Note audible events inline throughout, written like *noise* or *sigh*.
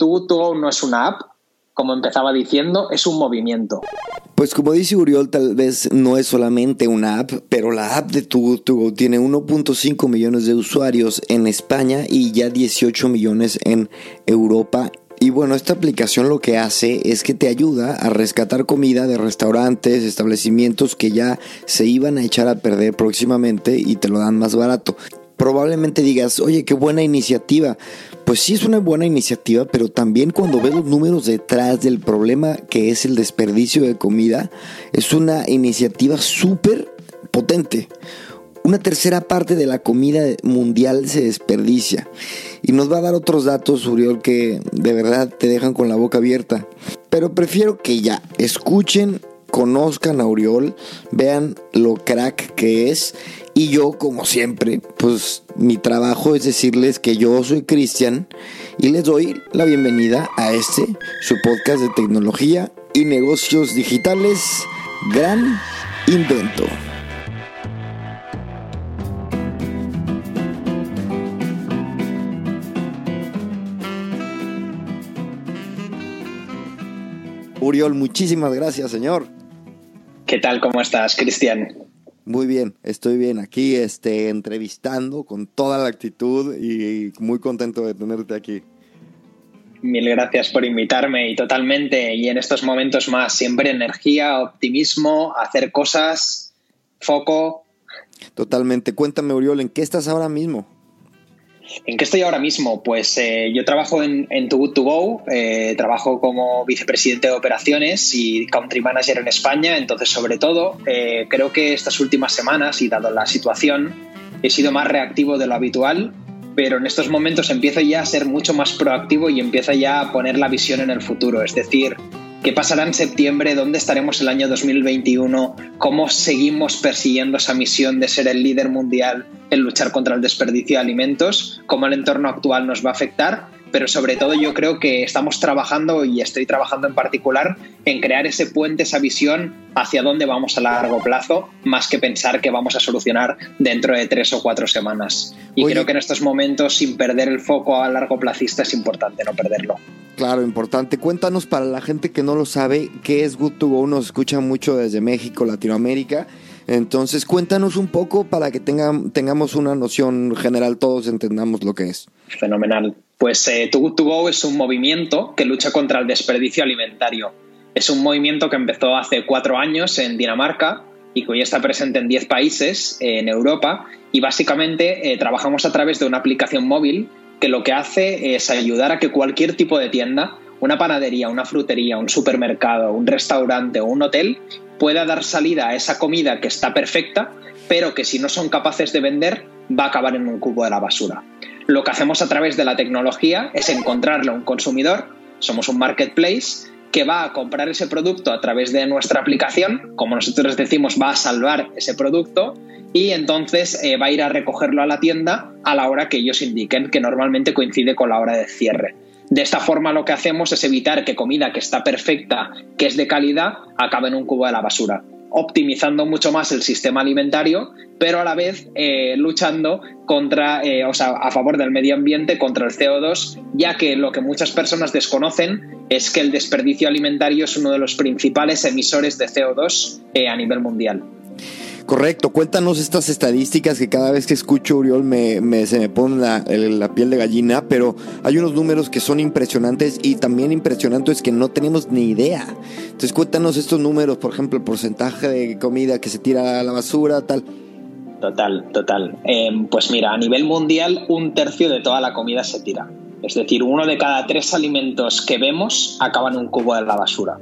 Too to Go no es una app, como empezaba diciendo, es un movimiento. Pues como dice Uriol, tal vez no es solamente una app, pero la app de Too Good To Go tiene 1.5 millones de usuarios en España y ya 18 millones en Europa. Y bueno, esta aplicación lo que hace es que te ayuda a rescatar comida de restaurantes, establecimientos que ya se iban a echar a perder próximamente y te lo dan más barato. Probablemente digas, oye, qué buena iniciativa. Pues sí es una buena iniciativa, pero también cuando ves los números detrás del problema que es el desperdicio de comida, es una iniciativa súper potente. Una tercera parte de la comida mundial se desperdicia. Y nos va a dar otros datos, Uriol, que de verdad te dejan con la boca abierta. Pero prefiero que ya escuchen, conozcan a Uriol, vean lo crack que es. Y yo, como siempre, pues mi trabajo es decirles que yo soy Cristian y les doy la bienvenida a este, su podcast de tecnología y negocios digitales, Gran Invento. Uriol, muchísimas gracias, señor. ¿Qué tal? ¿Cómo estás, Cristian? Muy bien, estoy bien aquí este, entrevistando con toda la actitud y muy contento de tenerte aquí. Mil gracias por invitarme y totalmente, y en estos momentos más, siempre energía, optimismo, hacer cosas, foco. Totalmente. Cuéntame, Uriol, ¿en qué estás ahora mismo? ¿En qué estoy ahora mismo? Pues eh, yo trabajo en, en Too Good To Go, eh, trabajo como vicepresidente de operaciones y country manager en España, entonces sobre todo eh, creo que estas últimas semanas y dado la situación he sido más reactivo de lo habitual, pero en estos momentos empiezo ya a ser mucho más proactivo y empiezo ya a poner la visión en el futuro, es decir, ¿Qué pasará en septiembre? ¿Dónde estaremos el año 2021? ¿Cómo seguimos persiguiendo esa misión de ser el líder mundial en luchar contra el desperdicio de alimentos? ¿Cómo el entorno actual nos va a afectar? Pero sobre todo yo creo que estamos trabajando y estoy trabajando en particular en crear ese puente, esa visión hacia dónde vamos a largo plazo, más que pensar que vamos a solucionar dentro de tres o cuatro semanas. Y Oye. creo que en estos momentos, sin perder el foco a largo plazista, es importante no perderlo. Claro, importante. Cuéntanos para la gente que no lo sabe, ¿qué es Good to Go? Nos escucha mucho desde México, Latinoamérica. Entonces, cuéntanos un poco para que tengan, tengamos una noción general, todos entendamos lo que es. Fenomenal. Pues eh, Too To Go es un movimiento que lucha contra el desperdicio alimentario. Es un movimiento que empezó hace cuatro años en Dinamarca y que hoy está presente en 10 países eh, en Europa. Y básicamente eh, trabajamos a través de una aplicación móvil que lo que hace es ayudar a que cualquier tipo de tienda, una panadería, una frutería, un supermercado, un restaurante o un hotel, pueda dar salida a esa comida que está perfecta, pero que si no son capaces de vender, va a acabar en un cubo de la basura. Lo que hacemos a través de la tecnología es encontrarle a un consumidor, somos un marketplace, que va a comprar ese producto a través de nuestra aplicación, como nosotros decimos, va a salvar ese producto y entonces eh, va a ir a recogerlo a la tienda a la hora que ellos indiquen, que normalmente coincide con la hora de cierre. De esta forma lo que hacemos es evitar que comida que está perfecta, que es de calidad, acabe en un cubo de la basura, optimizando mucho más el sistema alimentario, pero a la vez eh, luchando contra, eh, o sea, a favor del medio ambiente contra el CO2, ya que lo que muchas personas desconocen es que el desperdicio alimentario es uno de los principales emisores de CO2 eh, a nivel mundial. Correcto, cuéntanos estas estadísticas que cada vez que escucho Uriol me, me- se me pone la, el- la piel de gallina, pero hay unos números que son impresionantes y también impresionante es que no tenemos ni idea. Entonces cuéntanos estos números, por ejemplo, el porcentaje de comida que se tira a la basura, tal. Total, total. Eh, pues mira, a nivel mundial un tercio de toda la comida se tira. Es decir, uno de cada tres alimentos que vemos acaba en un cubo de la basura.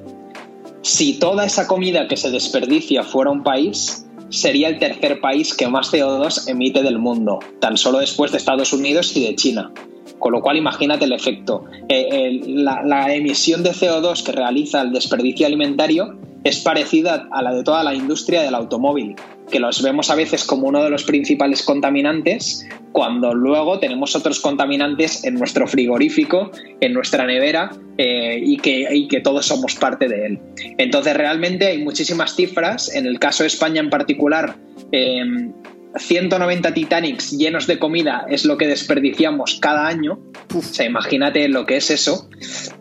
Si toda esa comida que se desperdicia fuera un país, sería el tercer país que más CO2 emite del mundo, tan solo después de Estados Unidos y de China. Con lo cual, imagínate el efecto. Eh, la, emisión de CO2 que realiza el desperdicio alimentario es parecida a la de toda la industria del automóvil, que los vemos a veces como uno de los principales contaminantes, cuando luego tenemos otros contaminantes en nuestro frigorífico, en nuestra nevera, eh, y, que, y, que, todos somos parte de él. Entonces, realmente hay muchísimas cifras. En el caso de España en particular, 190 Titanics llenos de comida es lo que desperdiciamos cada año. O sea, imagínate lo que es eso.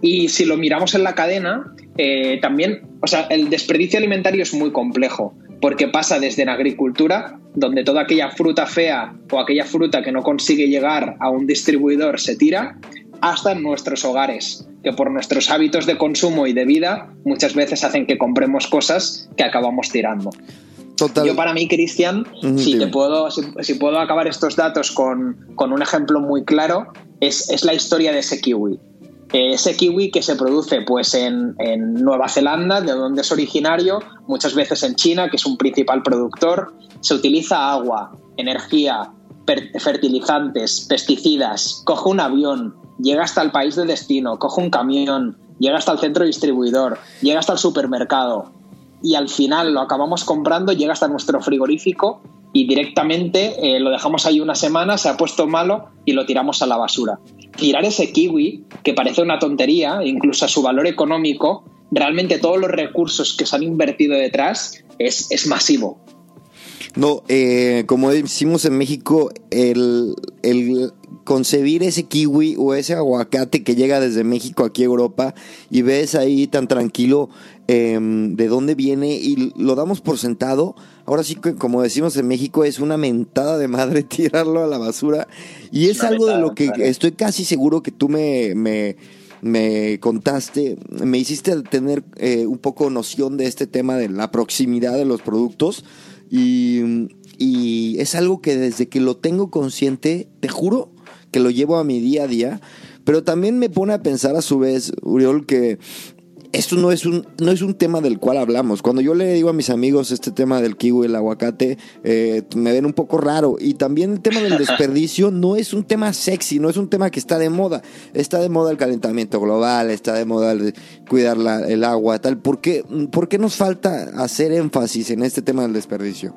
Y si lo miramos en la cadena, eh, también, o sea, el desperdicio alimentario es muy complejo, porque pasa desde la agricultura, donde toda aquella fruta fea o aquella fruta que no consigue llegar a un distribuidor se tira, hasta en nuestros hogares, que por nuestros hábitos de consumo y de vida muchas veces hacen que compremos cosas que acabamos tirando. Yo para mí, Cristian, si, te puedo, si, puedo acabar estos datos con, un ejemplo muy claro, es, la historia de ese kiwi. Eh, ese kiwi que se produce pues, en, Nueva Zelanda, de donde es originario, muchas veces en China, que es un principal productor, se utiliza agua, energía, fertilizantes, pesticidas, coge un avión, llega hasta el país de destino, coge un camión, llega hasta el centro distribuidor, llega hasta el supermercado, y al final lo acabamos comprando, llega hasta nuestro frigorífico y directamente eh, lo dejamos ahí una semana, se ha puesto malo y lo tiramos a la basura. Tirar ese kiwi, que parece una tontería, incluso a su valor económico, realmente todos los recursos que se han invertido detrás es, es masivo. No, eh, como decimos en México, el, el, concebir ese kiwi o ese aguacate que llega desde México aquí a Europa y ves ahí tan tranquilo em, de dónde viene y lo damos por sentado. Ahora sí que, como decimos en México, es una mentada de madre *laughs* tirarlo a la basura. Y es, algo de lo que estoy casi seguro que tú me, me, contaste, me hiciste tener eh, un poco noción de este tema de la proximidad de los productos. Y, y es algo que desde que lo tengo consciente, te juro que lo llevo a mi día a día, pero también me pone a pensar a su vez, Uriol, que esto no es un, no es un tema del cual hablamos. Cuando yo le digo a mis amigos este tema del kiwi, el aguacate, eh, me ven un poco raro. Y también el tema del *laughs* desperdicio no es un tema sexy, no es un tema que está de moda. Está de moda el calentamiento global, está de moda el cuidar el agua, tal. ¿Por qué, ¿Por qué nos falta hacer énfasis en este tema del desperdicio?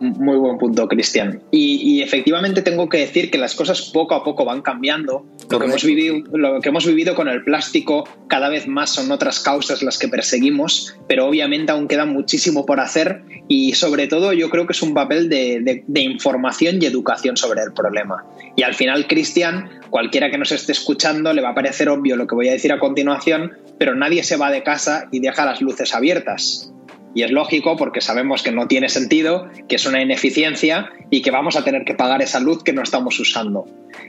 Muy buen punto, Cristian. Y, efectivamente tengo que decir que las cosas poco a poco van cambiando. Lo que, hemos vivido, lo que hemos vivido con el plástico cada vez más son otras causas las que perseguimos, pero obviamente aún queda muchísimo por hacer y sobre todo yo creo que es un papel de, de información y educación sobre el problema. Y al final, Cristian, cualquiera que nos esté escuchando le va a parecer obvio lo que voy a decir a continuación, pero nadie se va de casa y deja las luces abiertas. Y es lógico porque sabemos que no tiene sentido, que es una ineficiencia y que vamos a tener que pagar esa luz que no estamos usando.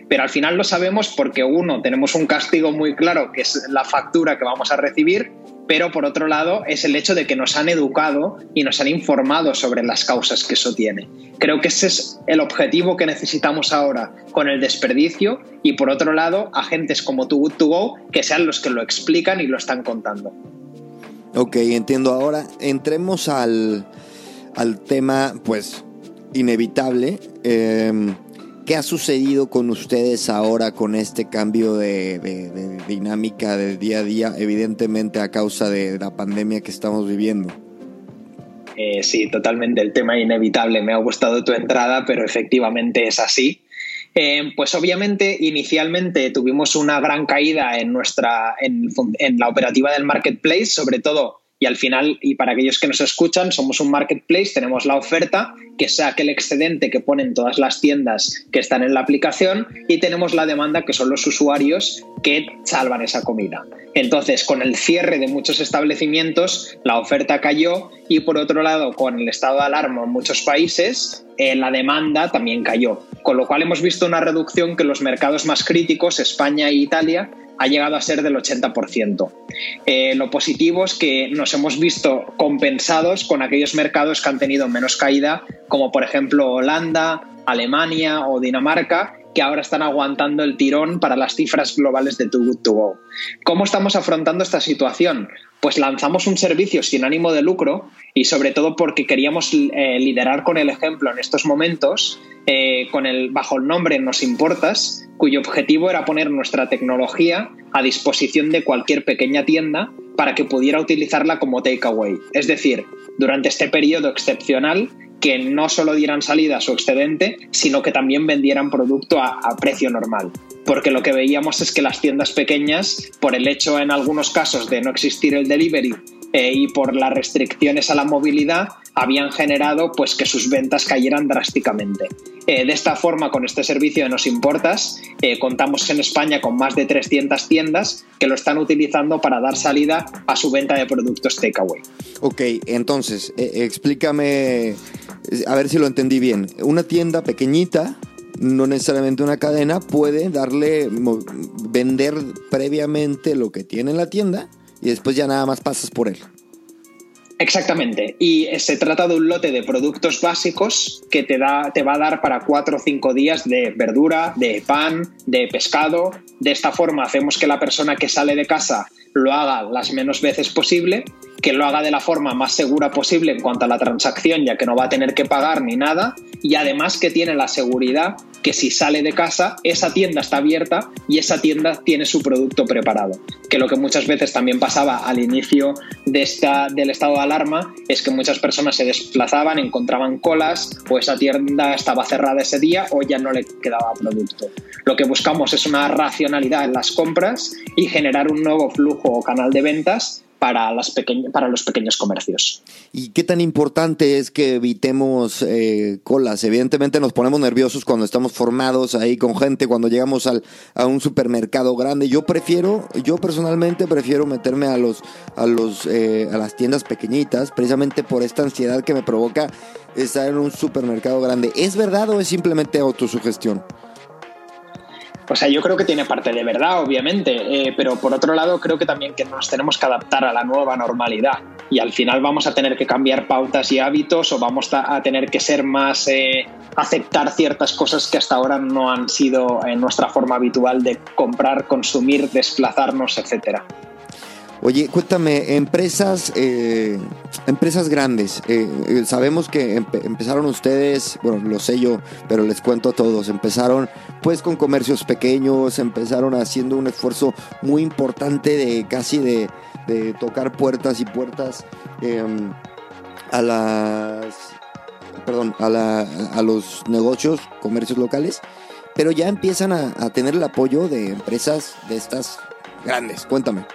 Pero al final lo sabemos porque uno, tenemos un castigo muy claro, que es la factura que vamos a recibir, pero por otro lado es el hecho de que nos han educado y nos han informado sobre las causas que eso tiene. Creo que ese es el objetivo que necesitamos ahora con el desperdicio y por otro lado agentes como Too Good To Go que sean los que lo explican y lo están contando. Ok, entiendo. Ahora entremos al, tema, pues, inevitable. Em, ¿Qué ha sucedido con ustedes ahora con este cambio de, dinámica de día a día, evidentemente a causa de la pandemia que estamos viviendo? Eh, sí, totalmente el tema inevitable. Me ha gustado tu entrada, pero efectivamente es así. Eh, pues obviamente inicialmente tuvimos una gran caída en nuestra en, la operativa del marketplace, sobre todo y al final, y para aquellos que nos escuchan, somos un marketplace, tenemos la oferta, que es aquel excedente que ponen todas las tiendas que están en la aplicación, y tenemos la demanda, que son los usuarios que salvan esa comida. Entonces, con el cierre de muchos establecimientos, la oferta cayó y por otro lado, con el estado de alarma en muchos países, eh, la demanda también cayó. Con lo cual hemos visto una reducción que los mercados más críticos, España e Italia, ha llegado a ser del 80%. Eh, lo positivo es que nos hemos visto compensados con aquellos mercados que han tenido menos caída, como por ejemplo Holanda, Alemania o Dinamarca, que ahora están aguantando el tirón para las cifras globales de Too Good To Go. ¿Cómo estamos afrontando esta situación? Pues lanzamos un servicio sin ánimo de lucro y sobre todo porque queríamos eh, liderar con el ejemplo en estos momentos, eh, con el, bajo el nombre Nos Importas, cuyo objetivo era poner nuestra tecnología a disposición de cualquier pequeña tienda para que pudiera utilizarla como takeaway. Es decir, durante este periodo excepcional que no solo dieran salida a su excedente, sino que también vendieran producto a, precio normal. Porque lo que veíamos es que las tiendas pequeñas, por el hecho en algunos casos de no existir el delivery eh, y por las restricciones a la movilidad, habían generado pues que sus ventas cayeran drásticamente. Eh, de esta forma, con este servicio de Nos Importas, eh, contamos en España con más de 300 tiendas que lo están utilizando para dar salida a su venta de productos takeaway. Ok, entonces, explícame a ver si lo entendí bien, una tienda pequeñita, no necesariamente una cadena, puede darle, vender previamente lo que tiene en la tienda y después ya nada más pasas por él. Exactamente. Y se trata de un lote de productos básicos que te, da, te va a dar para cuatro o cinco días de verdura, de pan, de pescado. De esta forma hacemos que la persona que sale de casa lo haga las menos veces posible, que lo haga de la forma más segura posible en cuanto a la transacción, ya que no va a tener que pagar ni nada, y además que tiene la seguridad que si sale de casa, esa tienda está abierta y esa tienda tiene su producto preparado. Que lo que muchas veces también pasaba al inicio del estado de alarma es que muchas personas se desplazaban, encontraban colas o esa tienda estaba cerrada ese día o ya no le quedaba producto. Lo que buscamos es una racionalidad en las compras y generar un nuevo flujo o canal de ventas para, las para los pequeños comercios. ¿Y qué tan importante es que evitemos eh, colas? Evidentemente nos ponemos nerviosos cuando estamos formados ahí con gente, cuando llegamos al, a un supermercado grande. Yo prefiero, yo personalmente prefiero meterme a, los, a, los, eh, a las tiendas pequeñitas, precisamente por esta ansiedad que me provoca estar en un supermercado grande. ¿Es verdad o es simplemente autosugestión? O sea, yo creo que tiene parte de verdad, obviamente, eh, pero por otro lado creo que también que nos tenemos que adaptar a la nueva normalidad y al final vamos a tener que cambiar pautas y hábitos o vamos a tener que ser más, eh, aceptar ciertas cosas que hasta ahora no han sido en nuestra forma habitual de comprar, consumir, desplazarnos, etcétera. Oye, cuéntame, empresas, eh, empresas grandes. Eh, eh, sabemos que empezaron ustedes, bueno, lo sé yo, pero les cuento a todos. Empezaron pues con comercios pequeños, empezaron haciendo un esfuerzo muy importante de casi de, tocar puertas y puertas em, a las, perdón, a, la, a los negocios, comercios locales, pero ya empiezan a, a tener el apoyo de empresas de estas grandes. Cuéntame.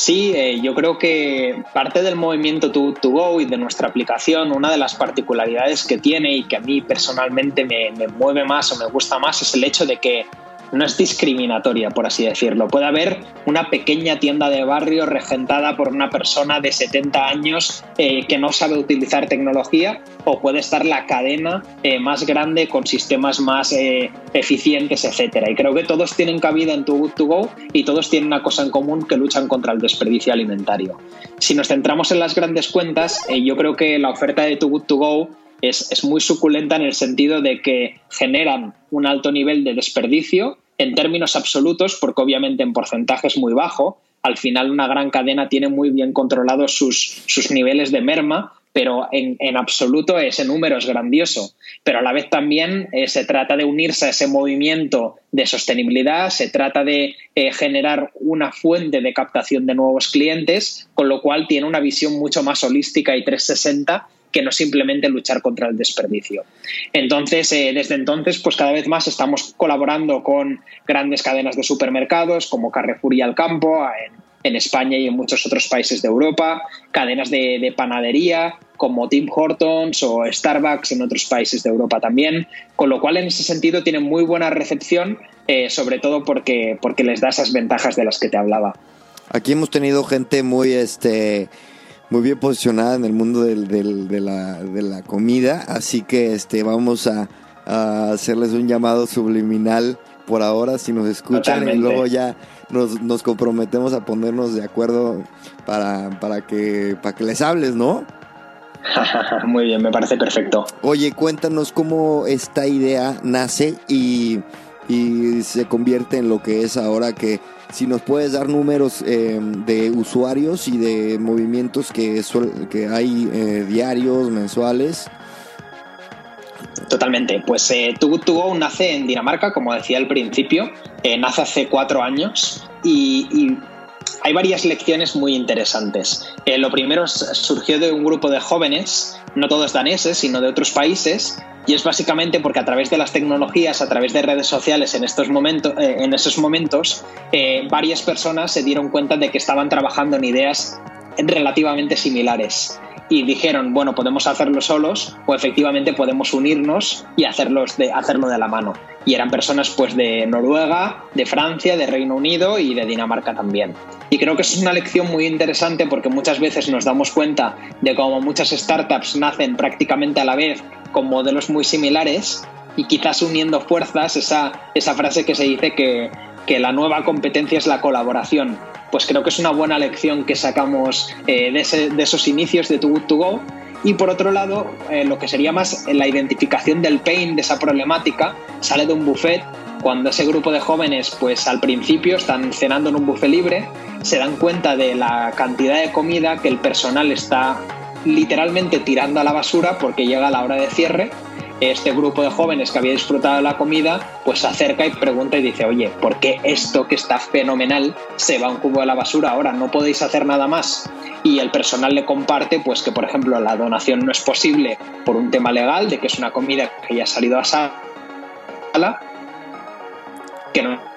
Sí, eh, yo creo que parte del movimiento to, Go y de nuestra aplicación, una de las particularidades que tiene y que a mí personalmente me, me mueve más o me gusta más es el hecho de que no es discriminatoria, por así decirlo. Puede haber una pequeña tienda de barrio regentada por una persona de 70 años eh, que no sabe utilizar tecnología o puede estar la cadena eh, más grande con sistemas más eh, eficientes, etcétera. Y creo que todos tienen cabida en Too Good To Go y todos tienen una cosa en común que luchan contra el desperdicio alimentario. Si nos centramos en las grandes cuentas, yo creo que la oferta de Too Good To Go es, muy suculenta en el sentido de que generan un alto nivel de desperdicio en términos absolutos, porque obviamente en porcentaje es muy bajo. Al final una gran cadena tiene muy bien controlados sus, sus niveles de merma, pero en, absoluto ese número es grandioso. Pero a la vez también eh, se trata de unirse a ese movimiento de sostenibilidad, se trata de eh, generar una fuente de captación de nuevos clientes, con lo cual tiene una visión mucho más holística y 360 que no simplemente luchar contra el desperdicio. Entonces, eh, desde entonces, pues cada vez más estamos colaborando con grandes cadenas de supermercados como Carrefour y Alcampo en, en España y en muchos otros países de Europa, cadenas de, panadería como Tim Hortons o Starbucks en otros países de Europa también, con lo cual en ese sentido tienen muy buena recepción, eh, sobre todo porque, porque les da esas ventajas de las que te hablaba. Aquí hemos tenido gente muy, este, muy bien posicionada en el mundo del, de, la, comida, así que este vamos a, hacerles un llamado subliminal por ahora si nos escuchan y luego ya nos, comprometemos a ponernos de acuerdo para, para, que, para que les hables, ¿no? *laughs* Muy bien, me parece perfecto. Oye, cuéntanos cómo esta idea nace y, y se convierte en lo que es ahora que si nos puedes dar números eh, de usuarios y de movimientos que, que hay eh, diarios, mensuales. Totalmente. Pues eh, Go nace en Dinamarca, como decía al principio, eh, nace hace cuatro años y, y, hay varias lecciones muy interesantes. lo primero surgió de un grupo de jóvenes, no todos daneses, sino de otros países, y es básicamente porque a través de las tecnologías, a través de redes sociales en, estos momentos, eh, en esos momentos, eh, varias personas se dieron cuenta de que estaban trabajando en ideas relativamente similares y dijeron, bueno, podemos hacerlo solos o efectivamente podemos unirnos y hacerlos de, hacerlo de la mano. Y eran personas pues de Noruega, de Francia, de Reino Unido y de Dinamarca también. Y creo que es una lección muy interesante porque muchas veces nos damos cuenta de cómo muchas startups nacen prácticamente a la vez con modelos muy similares y quizás uniendo fuerzas, esa, esa frase que se dice que, que la nueva competencia es la colaboración pues creo que es una buena lección que sacamos eh, de, esos inicios de Too Good To Go. Y por otro lado, eh, lo que sería más la identificación del pain, de esa problemática, sale de un buffet cuando ese grupo de jóvenes, pues al principio están cenando en un buffet libre, se dan cuenta de la cantidad de comida que el personal está literalmente tirando a la basura porque llega la hora de cierre este grupo de jóvenes que había disfrutado de la comida, pues se acerca y pregunta y dice, oye, ¿por qué esto que está fenomenal se va a un cubo de la basura ahora? ¿No podéis hacer nada más? Y el personal le comparte, pues que por ejemplo la donación no es posible por un tema legal, de que es una comida que ya ha salido a sala, que no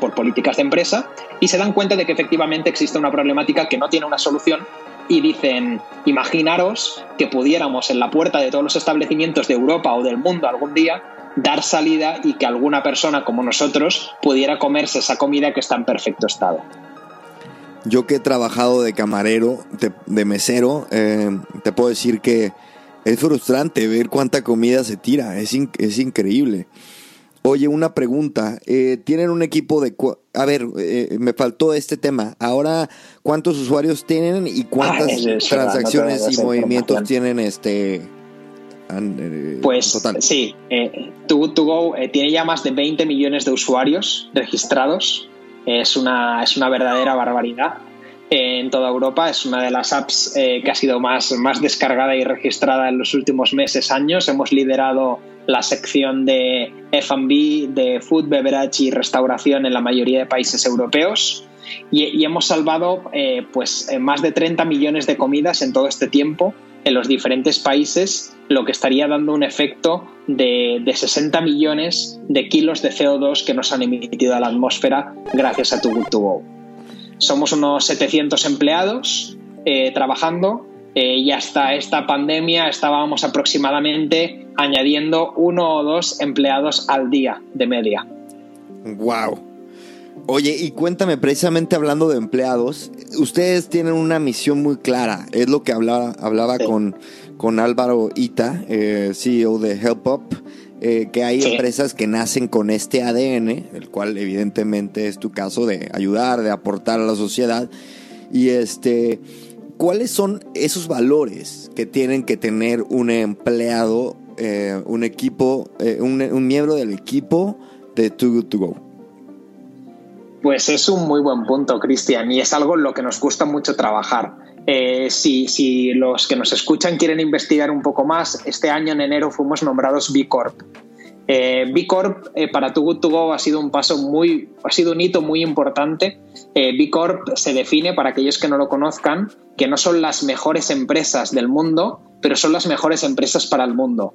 por políticas de empresa, y se dan cuenta de que efectivamente existe una problemática que no tiene una solución y dicen, imaginaros que pudiéramos en la puerta de todos los establecimientos de Europa o del mundo algún día dar salida y que alguna persona como nosotros pudiera comerse esa comida que está en perfecto estado. Yo que he trabajado de camarero, de, mesero, eh, te puedo decir que es frustrante ver cuánta comida se tira, es, es increíble. Oye, una pregunta. Eh, ¿Tienen un equipo de... A ver, eh, me faltó este tema. Ahora, ¿cuántos usuarios tienen y cuántas transacciones y movimientos tienen este... Eh, pues total? sí, eh, Too, Go tiene ya más de 20 millones de usuarios registrados. Es una, es una verdadera barbaridad en toda Europa. Es una de las apps que ha sido más, más descargada y registrada en los últimos meses, años. Hemos liderado la sección de F&B, de food, beverage y restauración en la mayoría de países europeos. Y, hemos salvado eh, pues, eh, más de 30 millones de comidas en todo este tiempo en los diferentes países, lo que estaría dando un efecto de, 60 millones de kilos de CO2 que nos han emitido a la atmósfera gracias a Too Good To Go. Somos unos 700 empleados eh, trabajando eh, y hasta esta pandemia estábamos aproximadamente añadiendo uno o dos empleados al día de media. Wow. Oye, y cuéntame, precisamente hablando de empleados, ustedes tienen una misión muy clara. Es lo que hablaba, hablaba con, con Álvaro Ita, eh, CEO de HelpUp, eh, que hay empresas que nacen con este ADN, el cual evidentemente es tu caso de ayudar, de aportar a la sociedad. Y este ¿cuáles son esos valores que tienen que tener un empleado, eh, un equipo, eh, un, miembro del equipo de Too Good To Go? Pues es un muy buen punto, Cristian, y es algo en lo que nos gusta mucho trabajar. Eh, si, si, los que nos escuchan quieren investigar un poco más, este año en enero fuimos nombrados B Corp. Eh, B Corp para Too Good To Go ha sido un paso muy, ha sido un hito muy importante. B Corp se define, para aquellos que no lo conozcan, que no son las mejores empresas del mundo, pero son las mejores empresas para el mundo.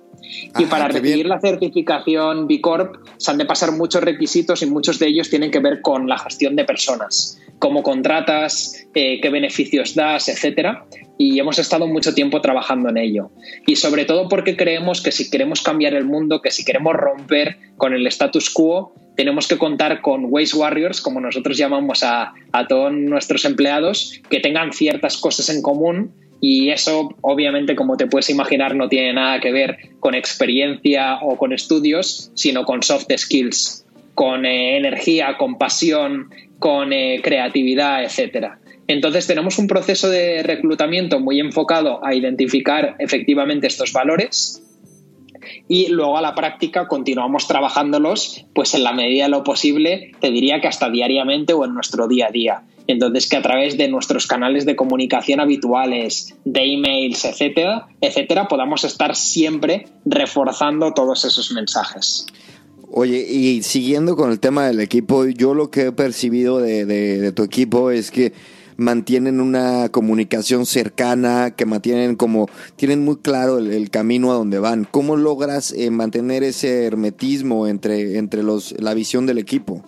y para recibir la certificación B Corp se han de pasar muchos requisitos y muchos de ellos tienen que ver con la gestión de personas, cómo contratas, eh, qué beneficios das, etcétera. Y hemos estado mucho tiempo trabajando en ello. Y sobre todo porque creemos que si queremos cambiar el mundo, que si queremos romper con el status quo, tenemos que contar con Waste Warriors, como nosotros llamamos a, todos nuestros empleados, que tengan ciertas cosas en común y eso, obviamente, como te puedes imaginar, no tiene nada que ver con experiencia o con estudios, sino con soft skills, con eh, energía, con pasión, con eh, creatividad, etc. Entonces tenemos un proceso de reclutamiento muy enfocado a identificar efectivamente estos valores y luego a la práctica continuamos trabajándolos pues en la medida de lo posible, te diría que hasta diariamente o en nuestro día a día. Entonces que a través de nuestros canales de comunicación habituales, de emails, etcétera, etcétera, podamos estar siempre reforzando todos esos mensajes. Oye, y siguiendo con el tema del equipo, yo lo que he percibido de, de tu equipo es que mantienen una comunicación cercana, que mantienen como, tienen muy claro el, camino a donde van. ¿Cómo logras eh, mantener ese hermetismo entre, entre los, la visión del equipo?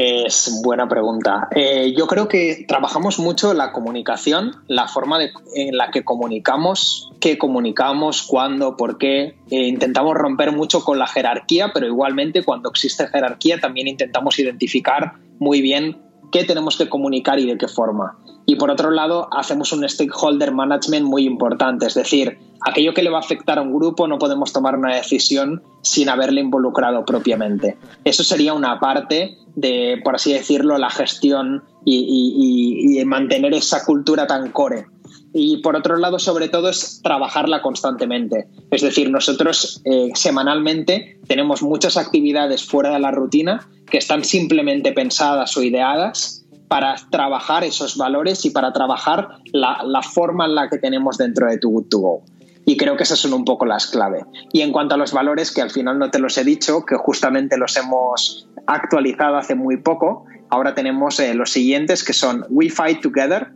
Es buena pregunta. Eh, yo creo que trabajamos mucho la comunicación, la forma en la que comunicamos, qué comunicamos, cuándo, por qué. Eh, intentamos romper mucho con la jerarquía, pero igualmente cuando existe jerarquía también intentamos identificar muy bien qué tenemos que comunicar y de qué forma. Y por otro lado, hacemos un stakeholder management muy importante, es decir, aquello que le va a afectar a un grupo no podemos tomar una decisión sin haberle involucrado propiamente. Eso sería una parte de, por así decirlo, la gestión y, mantener esa cultura tan core. Y por otro lado, sobre todo, es trabajarla constantemente. Es decir, nosotros eh, semanalmente tenemos muchas actividades fuera de la rutina que están simplemente pensadas o ideadas para trabajar esos valores y para trabajar la, forma en la que tenemos dentro de tu Good to Go. Y creo que esas son un poco las clave. Y en cuanto a los valores, que al final no te los he dicho, que justamente los hemos actualizado hace muy poco, ahora tenemos eh, los siguientes que son We Fight Together,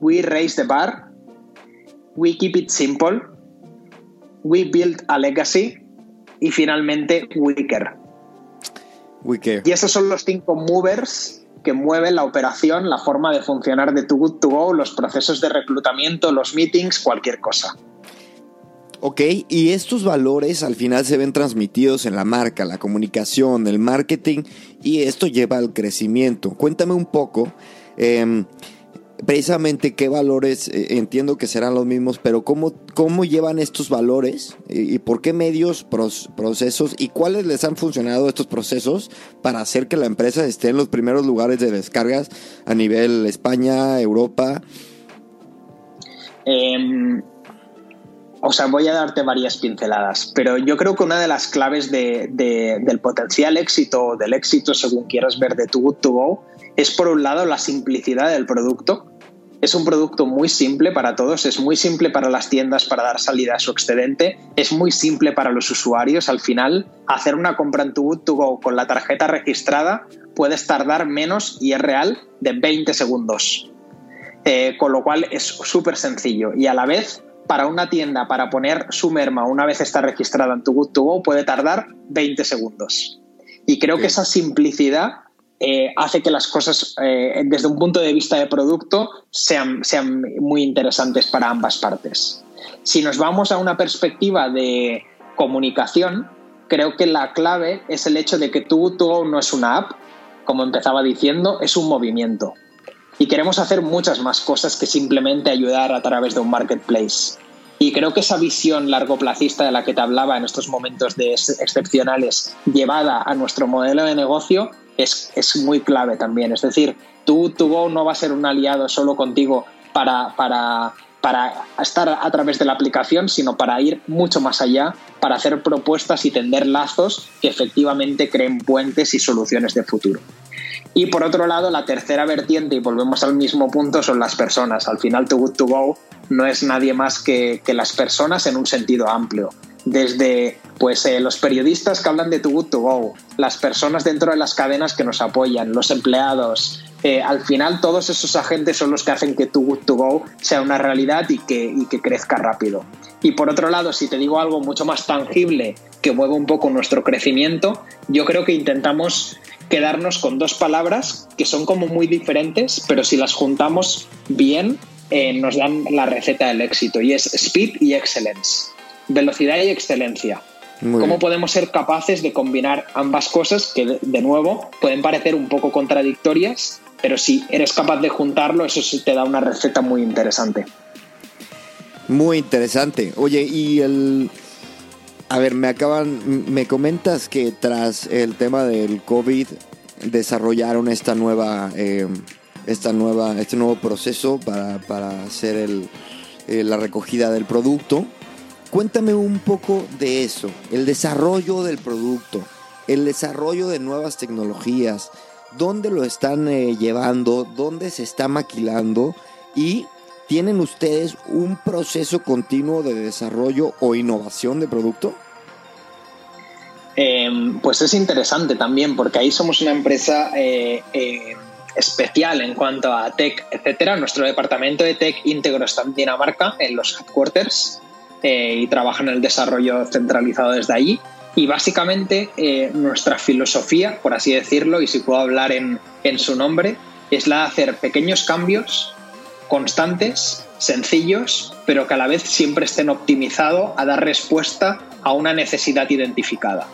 We Raise the Bar, We Keep It Simple, We Build a Legacy y finalmente We Care. Y esos son los cinco movers que mueven la operación, la forma de funcionar de Too Good To Go, los procesos de reclutamiento, los meetings, cualquier cosa. Ok, y estos valores al final se ven transmitidos en la marca, la comunicación, el marketing, y esto lleva al crecimiento. Cuéntame un poco. Em, precisamente qué valores, eh, entiendo que serán los mismos, pero cómo, cómo llevan estos valores y, por qué medios, procesos y cuáles les han funcionado estos procesos para hacer que la empresa esté en los primeros lugares de descargas a nivel España, Europa. Em, o sea, voy a darte varias pinceladas, pero yo creo que una de las claves del potencial éxito, del éxito según quieras ver de Good To Go, es por un lado la simplicidad del producto es un producto muy simple para todos, es muy simple para las tiendas para dar salida a su excedente, es muy simple para los usuarios. Al final, hacer una compra en tu Good to Go con la tarjeta registrada puedes tardar menos y es real de 20 segundos. Eh, con lo cual es súper sencillo y a la vez para una tienda para poner su merma una vez está registrada en tu Good to Go puede tardar 20 segundos. Y creo que esa simplicidad eh, hace que las cosas eh, desde un punto de vista de producto sean, sean muy interesantes para ambas partes. Si nos vamos a una perspectiva de comunicación, creo que la clave es el hecho de que tú, tú no es una app, como empezaba diciendo, es un movimiento. Y queremos hacer muchas más cosas que simplemente ayudar a través de un marketplace. Y creo que esa visión largoplacista de la que te hablaba en estos momentos de excepcionales, llevada a nuestro modelo de negocio, es, muy clave también. Es decir, tú, tu Go no va a ser un aliado solo contigo para, para, para estar a través de la aplicación, sino para ir mucho más allá, para hacer propuestas y tender lazos que efectivamente creen puentes y soluciones de futuro. Y por otro lado, la tercera vertiente, y volvemos al mismo punto, son las personas. Al final, Too Good To Go no es nadie más que, que las personas en un sentido amplio desde pues eh, los periodistas que hablan de Too Good To Go, las personas dentro de las cadenas que nos apoyan, los empleados. Eh, al final todos esos agentes son los que hacen que Too Good To Go sea una realidad y que, y que crezca rápido. Y por otro lado, si te digo algo mucho más tangible que mueva un poco nuestro crecimiento, yo creo que intentamos quedarnos con dos palabras que son como muy diferentes, pero si las juntamos bien, eh, nos dan la receta del éxito y es speed y excellence velocidad y excelencia. ¿Cómo podemos ser capaces de combinar ambas cosas que, de nuevo, pueden parecer un poco contradictorias, pero si eres capaz de juntarlo, eso sí te da una receta muy interesante. Muy interesante. Oye, y el... A ver, me acaban, me comentas que tras el tema del COVID desarrollaron esta nueva, eh, esta nueva, este nuevo proceso para, para hacer el, eh, la recogida del producto. Cuéntame un poco de eso, el desarrollo del producto, el desarrollo de nuevas tecnologías, dónde lo están eh, llevando, dónde se está maquilando y tienen ustedes un proceso continuo de desarrollo o innovación de producto. Em, pues es interesante también porque ahí somos una empresa eh, eh, especial en cuanto a tech, etcétera. Nuestro departamento de tech íntegro está en Dinamarca, en los headquarters, y trabaja en el desarrollo centralizado desde allí. Y básicamente eh, nuestra filosofía, por así decirlo, y si puedo hablar en, en su nombre, es la de hacer pequeños cambios constantes, sencillos, pero que a la vez siempre estén optimizados a dar respuesta a una necesidad identificada.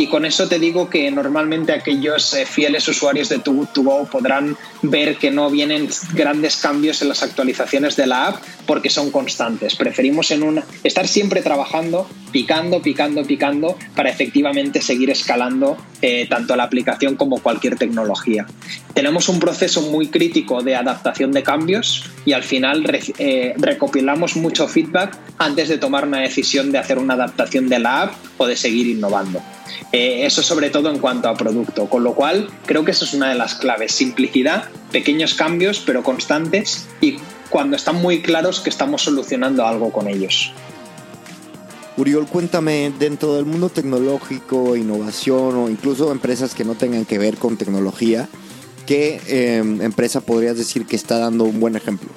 Y con eso te digo que normalmente aquellos eh, fieles usuarios de Too Go podrán ver que no vienen grandes cambios en las actualizaciones de la app porque son constantes. Preferimos en una, estar siempre trabajando, picando, picando, picando, para efectivamente seguir escalando eh, tanto la aplicación como cualquier tecnología. Tenemos un proceso muy crítico de adaptación de cambios y al final eh, recopilamos mucho feedback antes de tomar una decisión de hacer una adaptación de la app o de seguir innovando. Eh, eso sobre todo en cuanto a producto, con lo cual creo que eso es una de las claves, simplicidad, pequeños cambios pero constantes y cuando están muy claros que estamos solucionando algo con ellos. Uriol, cuéntame, dentro del mundo tecnológico, innovación o incluso empresas que no tengan que ver con tecnología, ¿qué em, empresa podrías decir que está dando un buen ejemplo?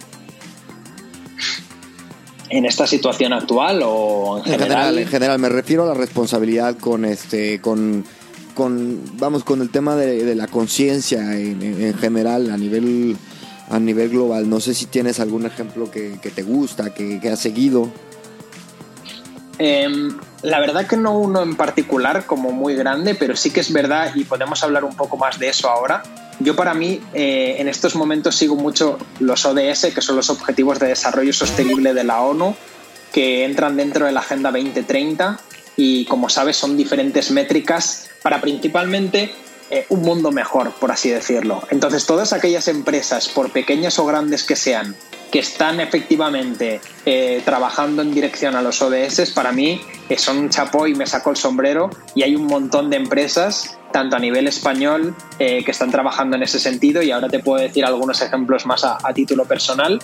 En esta situación actual o en general? En general, me refiero a la responsabilidad con este, con, con vamos, con el tema de, la conciencia en, general a nivel a nivel global. No sé si tienes algún ejemplo que, te gusta, que, has seguido. Em, la verdad que no uno en particular como muy grande, pero sí que es verdad y podemos hablar un poco más de eso ahora yo para mí eh, en estos momentos sigo mucho los ODS, que son los Objetivos de Desarrollo Sostenible de la ONU, que entran dentro de la Agenda 2030 y como sabes son diferentes métricas para principalmente eh, un mundo mejor, por así decirlo. Entonces todas aquellas empresas, por pequeñas o grandes que sean, que están efectivamente eh, trabajando en dirección a los ODS, para mí son un chapó y me saco el sombrero. Y hay un montón de empresas tanto a nivel español eh, que están trabajando en ese sentido. Y ahora te puedo decir algunos ejemplos más a, título personal.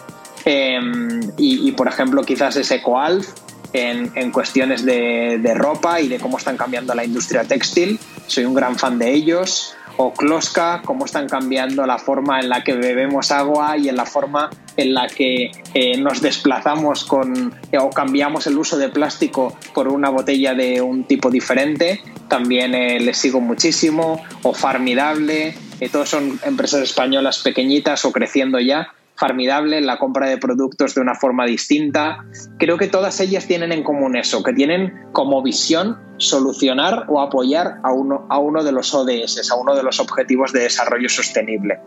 Em, y, por ejemplo quizás es EcoAlf en, cuestiones de, ropa y de cómo están cambiando la industria textil. Soy un gran fan de ellos o Kloska, cómo están cambiando la forma en la que bebemos agua y en la forma en la que eh, nos desplazamos con o cambiamos el uso de plástico por una botella de un tipo diferente. También eh, les sigo muchísimo. O Farmidable, eh, todos son empresas españolas pequeñitas o creciendo ya formidable en la compra de productos de una forma distinta. Creo que todas ellas tienen en común eso, que tienen como visión solucionar o apoyar a uno, a uno de los ODS, a uno de los Objetivos de Desarrollo Sostenible.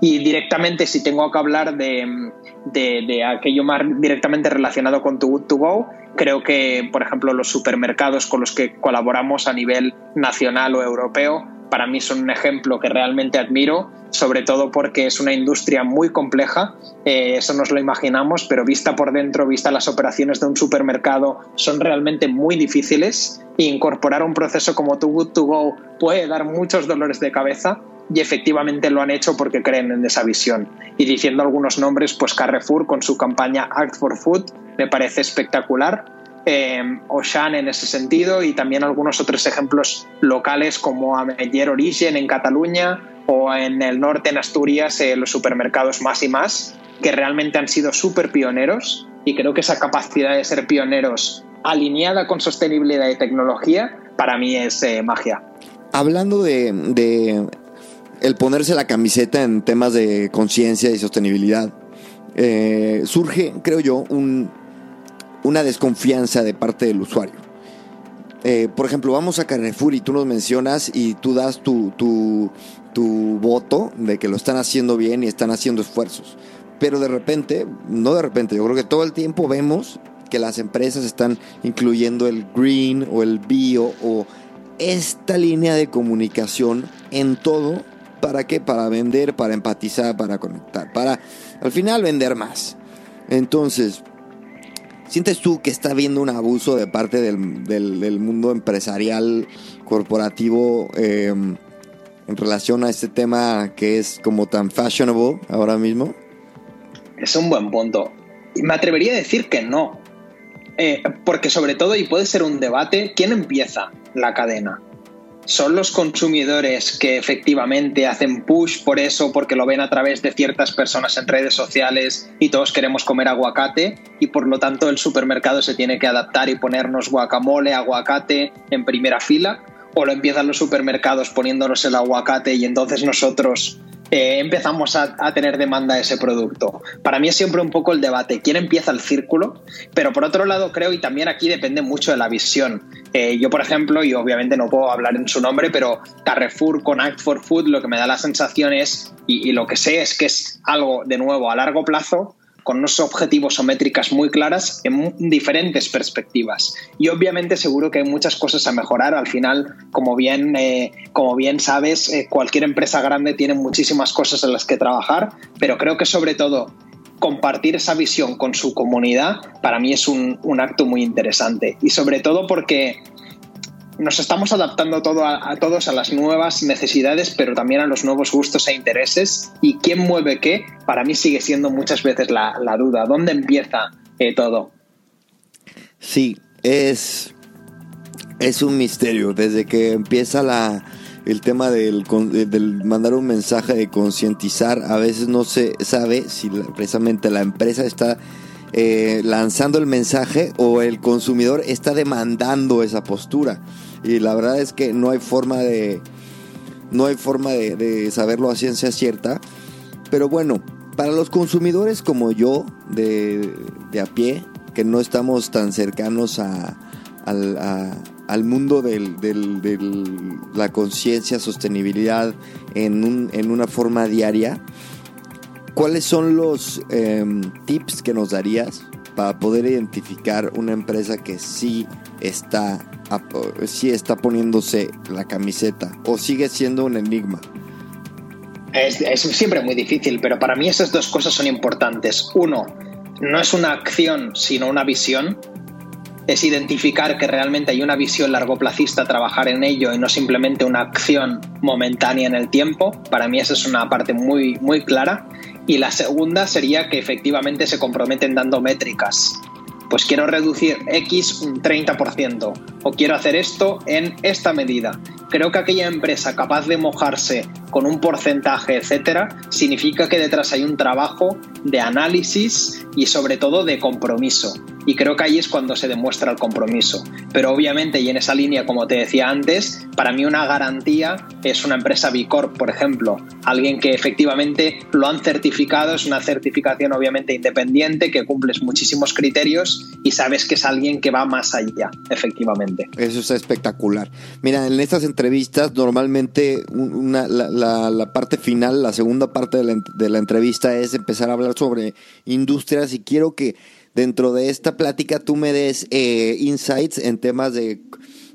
Y directamente, si tengo que hablar de, de, aquello más directamente relacionado con Too Good To Go, creo que, por ejemplo, los supermercados con los que colaboramos a nivel nacional o europeo para mí son un ejemplo que realmente admiro, sobre todo porque es una industria muy compleja, eh, eso nos lo imaginamos, pero vista por dentro, vista las operaciones de un supermercado, son realmente muy difíciles e incorporar un proceso como Too Good To Go puede dar muchos dolores de cabeza y efectivamente lo han hecho porque creen en esa visión. Y diciendo algunos nombres, pues Carrefour con su campaña Act for Food me parece espectacular eh, Ocean en ese sentido y también algunos otros ejemplos locales como Ameller Origen en Cataluña o en el norte en Asturias eh, los supermercados más y más que realmente han sido súper pioneros y creo que esa capacidad de ser pioneros alineada con sostenibilidad y tecnología para mí es eh, magia. Hablando de, de, el ponerse la camiseta en temas de conciencia y sostenibilidad, eh, surge, creo yo, un, una desconfianza de parte del usuario. Eh, por ejemplo, vamos a Carrefour y tú nos mencionas y tú das tu, tu, tu voto de que lo están haciendo bien y están haciendo esfuerzos. Pero de repente, no de repente, yo creo que todo el tiempo vemos que las empresas están incluyendo el green o el bio o esta línea de comunicación en todo ¿para qué? Para vender, para empatizar, para conectar, para al final vender más. Entonces, ¿sientes tú que está habiendo un abuso de parte del, mundo empresarial, corporativo, em, en relación a este tema que es como tan fashionable ahora mismo? Es un buen punto. Me atrevería a decir que no. Eh, porque sobre todo, y puede ser un debate, ¿quién empieza la cadena? ¿Son los consumidores que efectivamente hacen push por eso, porque lo ven a través de ciertas personas en redes sociales y todos queremos comer aguacate y por lo tanto el supermercado se tiene que adaptar y ponernos guacamole, aguacate en primera fila? ¿O lo empiezan los supermercados poniéndonos el aguacate y entonces nosotros eh, empezamos a, tener demanda de ese producto. Para mí es siempre un poco el debate, quién empieza el círculo, pero por otro lado creo, y también aquí depende mucho de la visión. Eh, yo, por ejemplo, y obviamente no puedo hablar en su nombre, pero Carrefour con Act for Food lo que me da la sensación es, y lo que sé es que es algo de nuevo a largo plazo, con unos objetivos o métricas muy claras en diferentes perspectivas. Y obviamente seguro que hay muchas cosas a mejorar. Al final, como bien, eh, como bien sabes, eh, cualquier empresa grande tiene muchísimas cosas en las que trabajar, pero creo que sobre todo compartir esa visión con su comunidad para mí es un, un acto muy interesante. Y sobre todo porque nos estamos adaptando todo a, todos a las nuevas necesidades, pero también a los nuevos gustos e intereses. Y quién mueve qué, para mí sigue siendo muchas veces la, duda. ¿Dónde empieza eh, todo? Sí, es, es un misterio. Desde que empieza la, el tema del, del mandar un mensaje de concientizar, a veces no se sabe si precisamente la empresa está eh, lanzando el mensaje o el consumidor está demandando esa postura. Y la verdad es que no hay forma de, no hay forma de, saberlo a ciencia cierta. Pero bueno, para los consumidores como yo, de, a pie, que no estamos tan cercanos a, al mundo de la conciencia, sostenibilidad en, en una forma diaria, ¿Cuáles son los em, tips que nos darías para poder identificar una empresa que sí está, sí está poniéndose la camiseta o sigue siendo un enigma? Es, siempre muy difícil, pero para mí esas dos cosas son importantes. Uno, no es una acción, sino una visión. Es identificar que realmente hay una visión largoplacista, trabajar en ello y no simplemente una acción momentánea en el tiempo. Para mí esa es una parte muy, muy clara. Y la segunda sería que efectivamente se comprometen dando métricas. Pues quiero reducir X un 30% o quiero hacer esto en esta medida. Creo que aquella empresa capaz de mojarse con un porcentaje, etcétera, significa que detrás hay un trabajo de análisis y sobre todo de compromiso. Y creo que ahí es cuando se demuestra el compromiso. Pero obviamente, y en esa línea, como te decía antes, para mí una garantía es una empresa B Corp, por ejemplo. Alguien que efectivamente lo han certificado, es una certificación obviamente independiente, que cumples muchísimos criterios y sabes que es alguien que va más allá, efectivamente. Eso es espectacular. Mira, en estas entrevistas normalmente la, parte final, la segunda parte de la, de entrevista es empezar a hablar sobre industrias y quiero que dentro de esta plática tú me des eh, insights en temas de,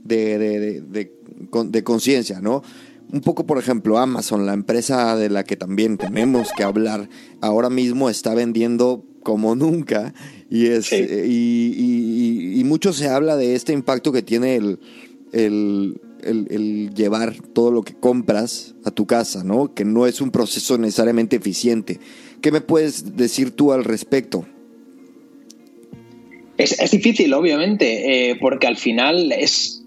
de, conciencia, ¿no? Un poco, por ejemplo, Amazon, la empresa de la que también tenemos que hablar, ahora mismo está vendiendo como nunca y, es, eh, y, mucho se habla de este impacto que tiene el, el, el, llevar todo lo que compras a tu casa, ¿no? Que no es un proceso necesariamente eficiente. ¿Qué me puedes decir tú al respecto? Es, difícil, obviamente, eh, porque al final es,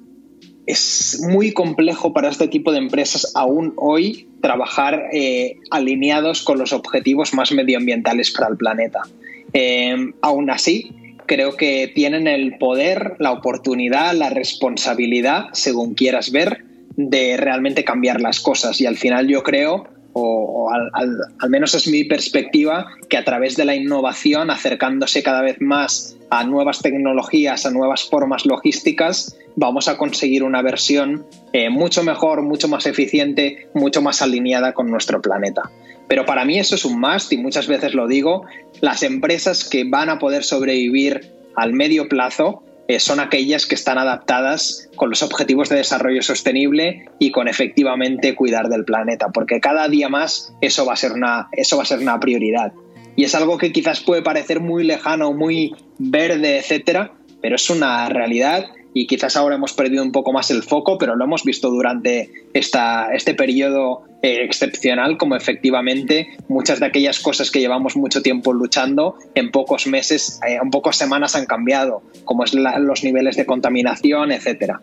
es muy complejo para este tipo de empresas aún hoy trabajar eh, alineados con los objetivos más medioambientales para el planeta. Eh, aún así, creo que tienen el poder, la oportunidad, la responsabilidad, según quieras ver, de realmente cambiar las cosas. Y al final yo creo o, al, menos es mi perspectiva, que a través de la innovación, acercándose cada vez más a nuevas tecnologías, a nuevas formas logísticas, vamos a conseguir una versión eh, mucho mejor, mucho más eficiente, mucho más alineada con nuestro planeta. Pero para mí eso es un must y muchas veces lo digo, las empresas que van a poder sobrevivir al medio plazo eh, son aquellas que están adaptadas con los objetivos de desarrollo sostenible y con efectivamente cuidar del planeta, porque cada día más eso va a ser una, eso va a ser una prioridad. Y es algo que quizás puede parecer muy lejano, muy verde, etcétera, pero es una realidad y quizás ahora hemos perdido un poco más el foco, pero lo hemos visto durante esta, este periodo eh, excepcional, como efectivamente muchas de aquellas cosas que llevamos mucho tiempo luchando, en pocos meses, eh, en pocas semanas han cambiado, como es los niveles de contaminación, etcétera.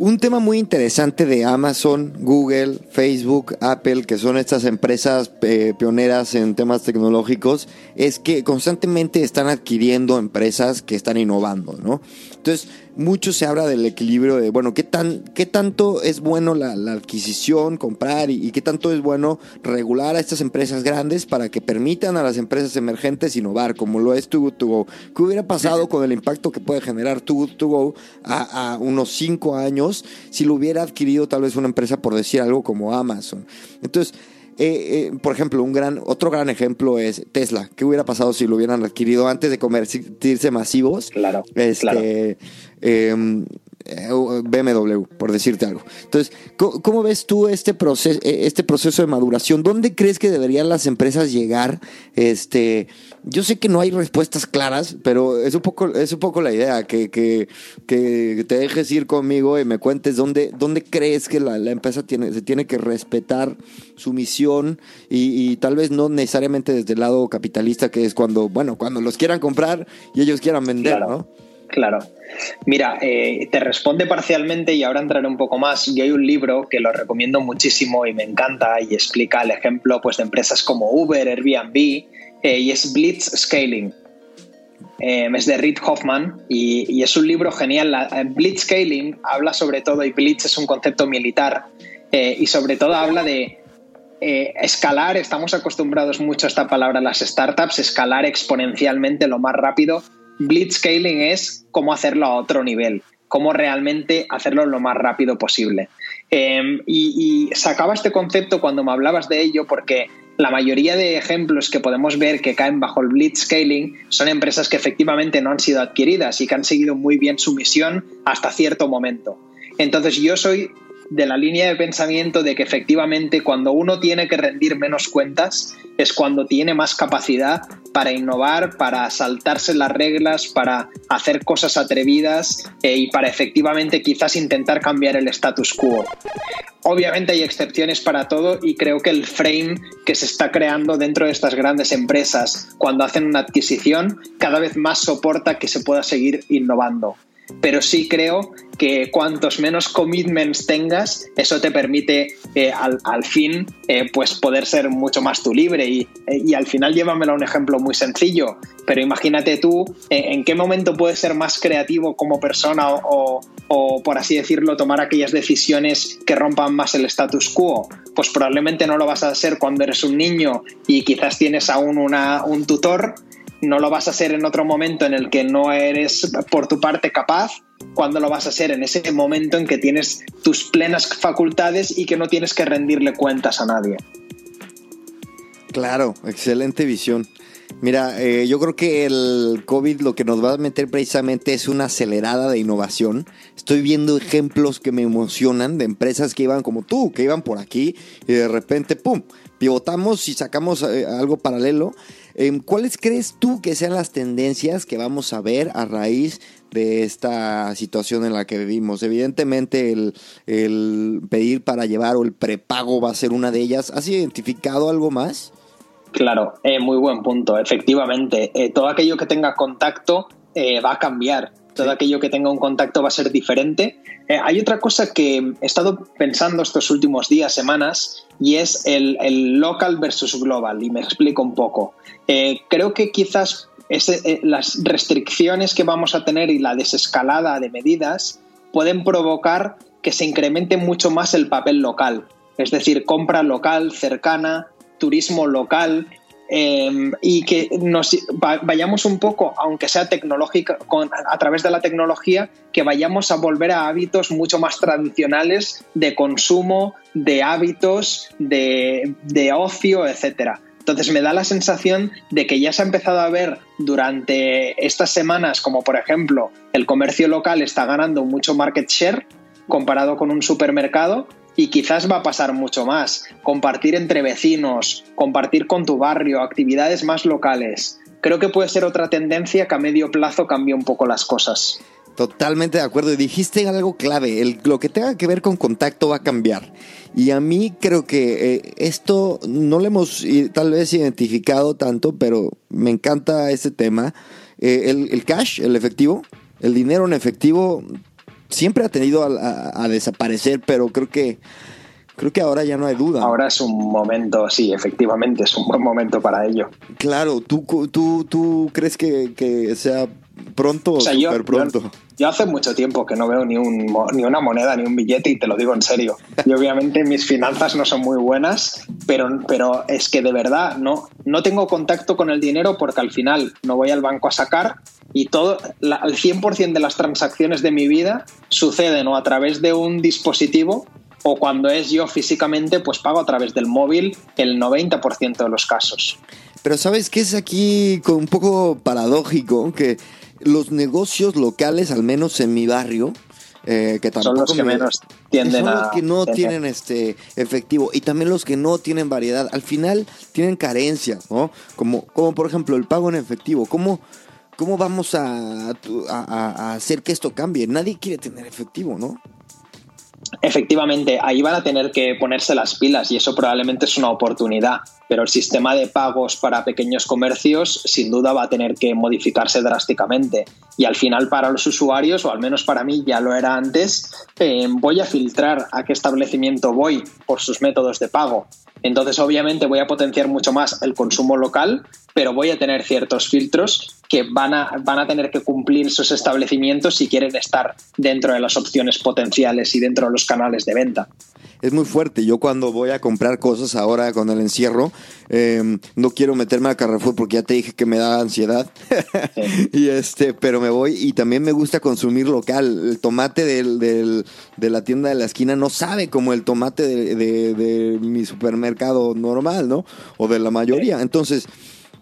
Un tema muy interesante de Amazon, Google, Facebook, Apple, que son estas empresas eh, pioneras en temas tecnológicos, es que constantemente están adquiriendo empresas que están innovando, ¿no? Entonces, mucho se habla del equilibrio de, bueno, ¿qué, tan, qué tanto es bueno la, adquisición, comprar y, qué tanto es bueno regular a estas empresas grandes para que permitan a las empresas emergentes innovar, como lo es Too Good To Go? ¿Qué hubiera pasado con el impacto que puede generar Too Good To Go a, a unos cinco años si lo hubiera adquirido tal vez una empresa, por decir algo, como Amazon? Entonces, eh, eh, por ejemplo, un gran, otro gran ejemplo es Tesla. ¿Qué hubiera pasado si lo hubieran adquirido antes de convertirse masivos? Claro. Este, claro. Eh, BMW, por decirte algo. Entonces, ¿cómo, ves tú este proceso, eh, este proceso de maduración? ¿Dónde crees que deberían las empresas llegar? Este, yo sé que no hay respuestas claras, pero es un poco, es un poco la idea, que, que, que te dejes ir conmigo y me cuentes dónde, dónde crees que la, empresa tiene, se tiene que respetar su misión y, tal vez no necesariamente desde el lado capitalista, que es cuando, bueno, cuando los quieran comprar y ellos quieran vender, ¿no? Claro. Mira, eh, te responde parcialmente y ahora entraré un poco más. Yo hay un libro que lo recomiendo muchísimo y me encanta y explica el ejemplo pues, de empresas como Uber, Airbnb eh, y es Blitz Scaling. Eh, es de Reid Hoffman y, es un libro genial. Blitz Scaling habla sobre todo, y Blitz es un concepto militar, y sobre todo habla de escalar, estamos acostumbrados mucho a esta palabra las startups, escalar exponencialmente lo más rápido Blitzscaling es cómo hacerlo a otro nivel, cómo realmente hacerlo lo más rápido posible. Em, y, sacaba este concepto cuando me hablabas de ello porque la mayoría de ejemplos que podemos ver que caen bajo el blitzscaling son empresas que efectivamente no han sido adquiridas y que han seguido muy bien su misión hasta cierto momento. Entonces yo soy de la línea de pensamiento de que efectivamente cuando uno tiene que rendir menos cuentas es cuando tiene más capacidad para innovar, para saltarse las reglas, para hacer cosas atrevidas eh, y para efectivamente quizás intentar cambiar el status quo. Obviamente hay excepciones para todo y creo que el frame que se está creando dentro de estas grandes empresas cuando hacen una adquisición cada vez más soporta que se pueda seguir innovando pero sí creo que cuantos menos commitments tengas, eso te permite eh, al, fin eh, pues poder ser mucho más tú libre. Y, y, al final llévamelo a un ejemplo muy sencillo, pero imagínate tú eh, en qué momento puedes ser más creativo como persona o, o, por así decirlo, tomar aquellas decisiones que rompan más el status quo. Pues probablemente no lo vas a hacer cuando eres un niño y quizás tienes aún una, un tutor no lo vas a hacer en otro momento en el que no eres por tu parte capaz, cuando lo vas a hacer en ese momento en que tienes tus plenas facultades y que no tienes que rendirle cuentas a nadie. Claro, excelente visión. Mira, eh, yo creo que el COVID lo que nos va a meter precisamente es una acelerada de innovación. Estoy viendo ejemplos que me emocionan de empresas que iban como tú, que iban por aquí y de repente, ¡pum!, pivotamos y sacamos eh, algo paralelo. Em, ¿Cuáles crees tú que sean las tendencias que vamos a ver a raíz de esta situación en la que vivimos? Evidentemente el, pedir para llevar o el prepago va a ser una de ellas. ¿Has identificado algo más? Claro, eh, muy buen punto. Efectivamente, eh, todo aquello que tenga contacto va a cambiar todo aquello que tenga un contacto va a ser diferente. Eh, hay otra cosa que he estado pensando estos últimos días, semanas, y es el, local versus global, y me explico un poco. Eh, creo que quizás eh, las restricciones que vamos a tener y la desescalada de medidas pueden provocar que se incremente mucho más el papel local, es decir, compra local, cercana, turismo local, Em, y que nos vayamos un poco, aunque sea tecnológica, a través de la tecnología, que vayamos a volver a hábitos mucho más tradicionales de consumo, de hábitos, de, de ocio, etcétera. Entonces me da la sensación de que ya se ha empezado a ver durante estas semanas, como por ejemplo el comercio local está ganando mucho market share comparado con un supermercado y quizás va a pasar mucho más. Compartir entre vecinos, compartir con tu barrio, actividades más locales. Creo que puede ser otra tendencia que a medio plazo cambie un poco las cosas. Totalmente de acuerdo. Y dijiste algo clave. El, lo que tenga que ver con contacto va a cambiar. Y a mí creo que eh, esto no lo hemos tal vez identificado tanto, pero me encanta este tema. Eh, el, cash, el efectivo, el dinero en efectivo siempre ha tenido a, desaparecer, pero creo que creo que ahora ya no hay duda. Ahora es un momento, sí, efectivamente, es un buen momento para ello. Claro, ¿tú, tú, tú crees que, que sea pronto o, súper pronto? Yo, hace mucho tiempo que no veo ni, un, ni una moneda ni un billete y te lo digo en serio. Y obviamente mis finanzas no son muy buenas, pero, pero es que de verdad no, no tengo contacto con el dinero porque al final no voy al banco a sacar y todo, el 100% de las transacciones de mi vida suceden o a través de un dispositivo o cuando es yo físicamente, pues pago a través del móvil el 90% de los casos. Pero sabes que es aquí un poco paradójico que los negocios locales, al menos en mi barrio, eh, que tampoco son los que menos tienden son los que no tienen este efectivo y también los que no tienen variedad. Al final tienen carencias, ¿no? Como, como por ejemplo el pago en efectivo. ¿Cómo, cómo vamos a, a hacer que esto cambie? Nadie quiere tener efectivo, ¿no? Efectivamente, ahí van a tener que ponerse las pilas y eso probablemente es una oportunidad, pero el sistema de pagos para pequeños comercios sin duda va a tener que modificarse drásticamente y al final para los usuarios, o al menos para mí ya lo era antes, eh, voy a filtrar a qué establecimiento voy por sus métodos de pago. Entonces obviamente voy a potenciar mucho más el consumo local, pero voy a tener ciertos filtros que van a, van a tener que cumplir esos establecimientos si quieren estar dentro de las opciones potenciales y dentro de los canales de venta. Es muy fuerte. Yo cuando voy a comprar cosas ahora con el encierro, em, no quiero meterme a Carrefour porque ya te dije que me da ansiedad. *laughs* y este, pero me voy y también me gusta consumir local. El tomate del, de la tienda de la esquina no sabe como el tomate de, de mi supermercado normal, ¿no? O de la mayoría. Entonces,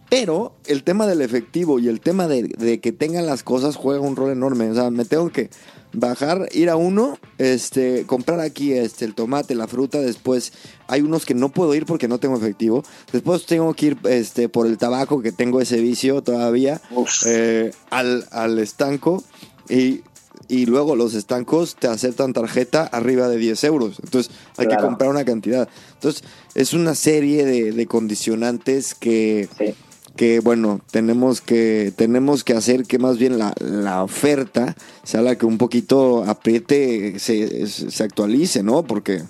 pero el tema del efectivo y el tema de, que tengan las cosas juega un rol enorme. O sea, me tengo que bajar, ir a uno, este, comprar aquí este, el tomate, la fruta, después hay unos que no puedo ir porque no tengo efectivo, después tengo que ir este, por el tabaco que tengo ese vicio todavía, eh, al, al estanco y y luego los estancos te aceptan tarjeta arriba de 10 euros. Entonces hay que comprar una cantidad. Entonces es una serie de, condicionantes que, que bueno, tenemos que, tenemos que hacer que más bien la, la oferta sea la que un poquito apriete, se, se actualice, ¿no? Porque...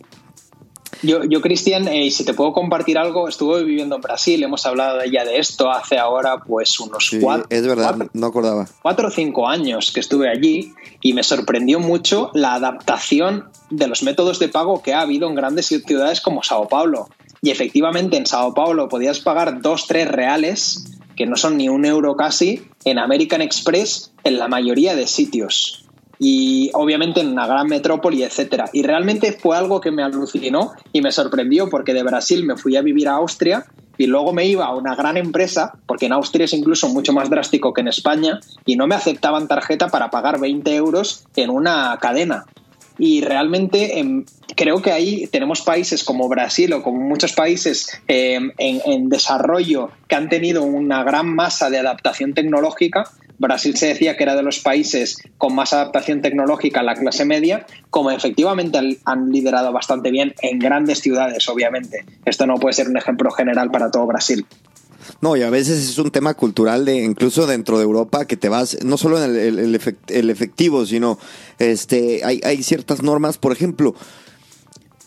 Yo, yo Cristian, eh, si te puedo compartir algo, estuve viviendo en Brasil, hemos hablado ya de esto hace ahora pues unos cuatro... Es verdad, no acordaba. Cuatro o cinco años que estuve allí y me sorprendió mucho la adaptación de los métodos de pago que ha habido en grandes ciudades como Sao Paulo. Y efectivamente en Sao Paulo podías pagar dos, tres reales, que no son ni un euro casi, en American Express en la mayoría de sitios. Y obviamente en una gran metrópoli, etcétera. Y realmente fue algo que me alucinó y me sorprendió porque de Brasil me fui a vivir a Austria y luego me iba a una gran empresa, porque en Austria es incluso mucho más drástico que en España, y no me aceptaban tarjeta para pagar 20 euros en una cadena y realmente em, creo que ahí tenemos países como Brasil o como muchos países em, en, desarrollo que han tenido una gran masa de adaptación tecnológica. Brasil se decía que era de los países con más adaptación tecnológica a la clase media, como efectivamente han liderado bastante bien en grandes ciudades, obviamente. Esto no puede ser un ejemplo general para todo Brasil. No, y a veces es un tema cultural de incluso dentro de Europa que te vas, no solo en el, efectivo, sino este, hay, hay ciertas normas, por ejemplo,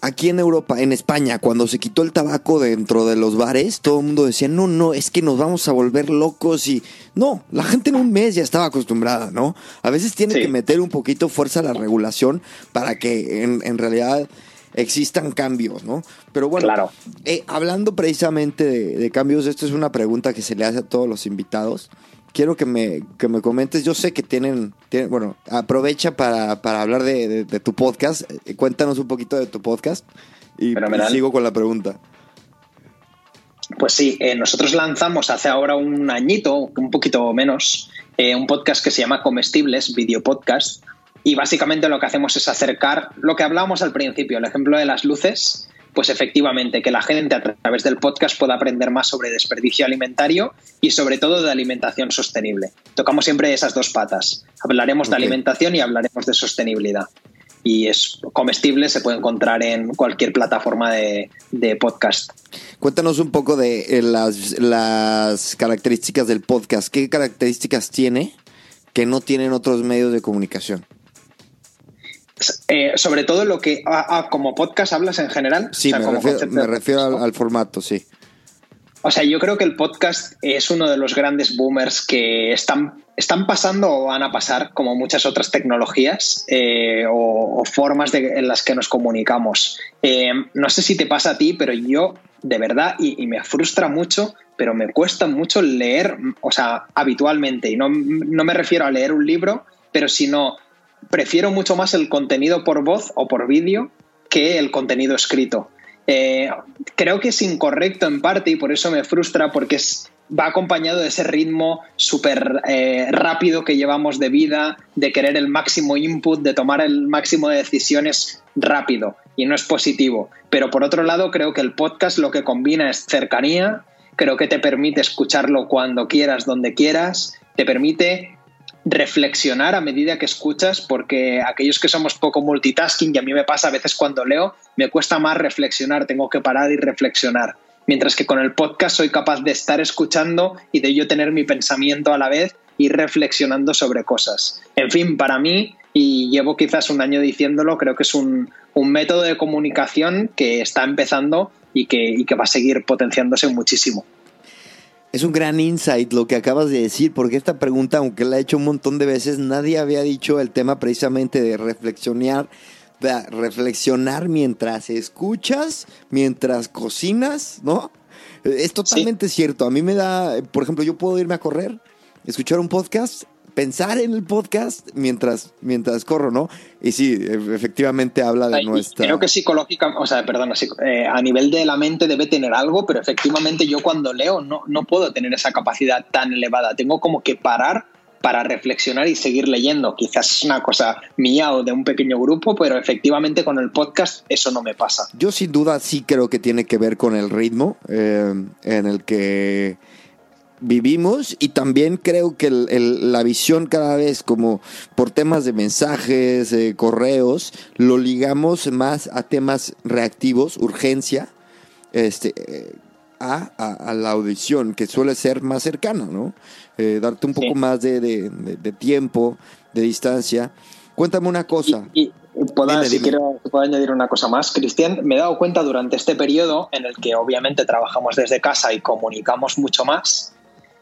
aquí en Europa, en España, cuando se quitó el tabaco dentro de los bares, todo el mundo decía, no, no, es que nos vamos a volver locos y... No, la gente en un mes ya estaba acostumbrada, ¿no? A veces tiene que meter un poquito fuerza a la regulación para que en, en realidad existan cambios, ¿no? Pero bueno, claro. Eh, hablando precisamente de, cambios, esto es una pregunta que se le hace a todos los invitados. Quiero que me, que me comentes, yo sé que tienen, bueno, aprovecha para, hablar de, tu podcast, eh, cuéntanos un poquito de tu podcast y, sigo con la pregunta. Pues sí, eh, nosotros lanzamos hace ahora un añito, un poquito menos, eh, un podcast que se llama Comestibles, video podcast, y básicamente lo que hacemos es acercar lo que hablábamos al principio, el ejemplo de las luces, pues efectivamente que la gente a través del podcast pueda aprender más sobre desperdicio alimentario y sobre todo de alimentación sostenible. Tocamos siempre esas dos patas. Hablaremos de alimentación y hablaremos de sostenibilidad y es comestible, se puede encontrar en cualquier plataforma de, podcast. Cuéntanos un poco de eh, las, características del podcast. ¿Qué características tiene que no tienen otros medios de comunicación? Eh, sobre todo lo que como podcast hablas en general. Sí, me, refiero, al, formato, sí. O sea, yo creo que el podcast es uno de los grandes boomers que están, están pasando o van a pasar, como muchas otras tecnologías eh, o, formas en las que nos comunicamos. Eh, no sé si te pasa a ti, pero yo, de verdad, y, me frustra mucho, pero me cuesta mucho leer, o sea, habitualmente. Y no, no me refiero a leer un libro, pero sino prefiero mucho más el contenido por voz o por vídeo que el contenido escrito. Eh, creo que es incorrecto en parte y por eso me frustra porque es, va acompañado de ese ritmo súper eh, rápido que llevamos de vida, de querer el máximo input, de tomar el máximo de decisiones rápido y no es positivo. Pero por otro lado, creo que el podcast lo que combina es cercanía, creo que te permite escucharlo cuando quieras, donde quieras, te permite reflexionar a medida que escuchas, porque aquellos que somos poco multitasking, y a mí me pasa a veces cuando leo, me cuesta más reflexionar, tengo que parar y reflexionar. Mientras que con el podcast soy capaz de estar escuchando y de yo tener mi pensamiento a la vez y reflexionando sobre cosas. En fin, para mí, y llevo quizás un año diciéndolo, creo que es un, método de comunicación que está empezando y que, y que va a seguir potenciándose muchísimo. Es un gran insight lo que acabas de decir, porque esta pregunta, aunque la he hecho un montón de veces, nadie había dicho el tema precisamente de reflexionar, reflexionar mientras escuchas, mientras cocinas, ¿no? Es totalmente cierto. A mí me da, por ejemplo, yo puedo irme a correr, escuchar un podcast pensar en el podcast mientras, mientras corro, ¿no? Y sí, e, efectivamente habla de nuestra... Creo que psicológica, o sea, perdón, eh, a nivel de la mente debe tener algo, pero efectivamente yo cuando leo no, no puedo tener esa capacidad tan elevada. Tengo como que parar para reflexionar y seguir leyendo. Quizás es una cosa mía o de un pequeño grupo, pero efectivamente con el podcast eso no me pasa. Yo sin duda sí creo que tiene que ver con el ritmo eh, en el que vivimos y también creo que la visión cada vez como por temas de mensajes, correos, lo ligamos más a temas reactivos, urgencia, este, a, la audición, que suele ser más cercana, ¿no? Eh, darte un poco más de, tiempo, de distancia. Cuéntame una cosa. Y, si quiero puedo añadir una cosa más, Cristian, me he dado cuenta durante este periodo en el que obviamente trabajamos desde casa y comunicamos mucho más,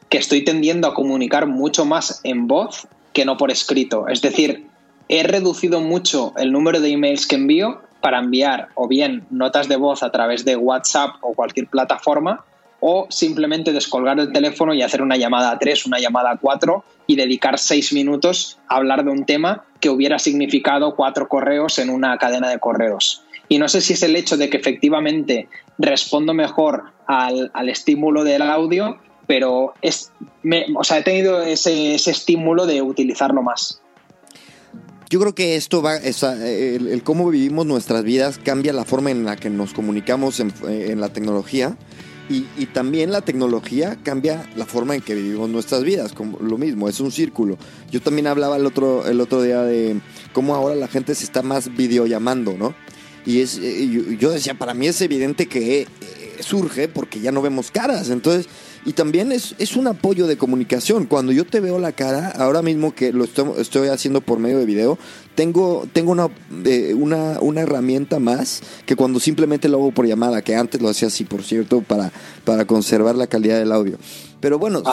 que estoy tendiendo a comunicar mucho más en voz que no por escrito. Es decir, he reducido mucho el número de emails que envío para enviar o bien notas de voz a través de WhatsApp o cualquier plataforma o simplemente descolgar el teléfono y hacer una llamada a tres, una llamada a cuatro y dedicar seis minutos a hablar de un tema que hubiera significado cuatro correos en una cadena de correos. Y no sé si es el hecho de que efectivamente respondo mejor al, al estímulo del audio pero es, o sea, he tenido ese, estímulo de utilizarlo más. Yo creo que esto va, el, cómo vivimos nuestras vidas cambia la forma en la que nos comunicamos en, la tecnología y, también la tecnología cambia la forma en que vivimos nuestras vidas, como lo mismo, es un círculo. Yo también hablaba el otro, el otro día de cómo ahora la gente se está más videollamando, ¿no? Y es, yo decía, para mí es evidente que eh, surge porque ya no vemos caras, entonces y también es, es un apoyo de comunicación. Cuando yo te veo la cara, ahora mismo que lo estoy, haciendo por medio de video, tengo, tengo una, eh, una, una, herramienta más que cuando simplemente lo hago por llamada, que antes lo hacía así, por cierto, para, para conservar la calidad del audio. Pero bueno,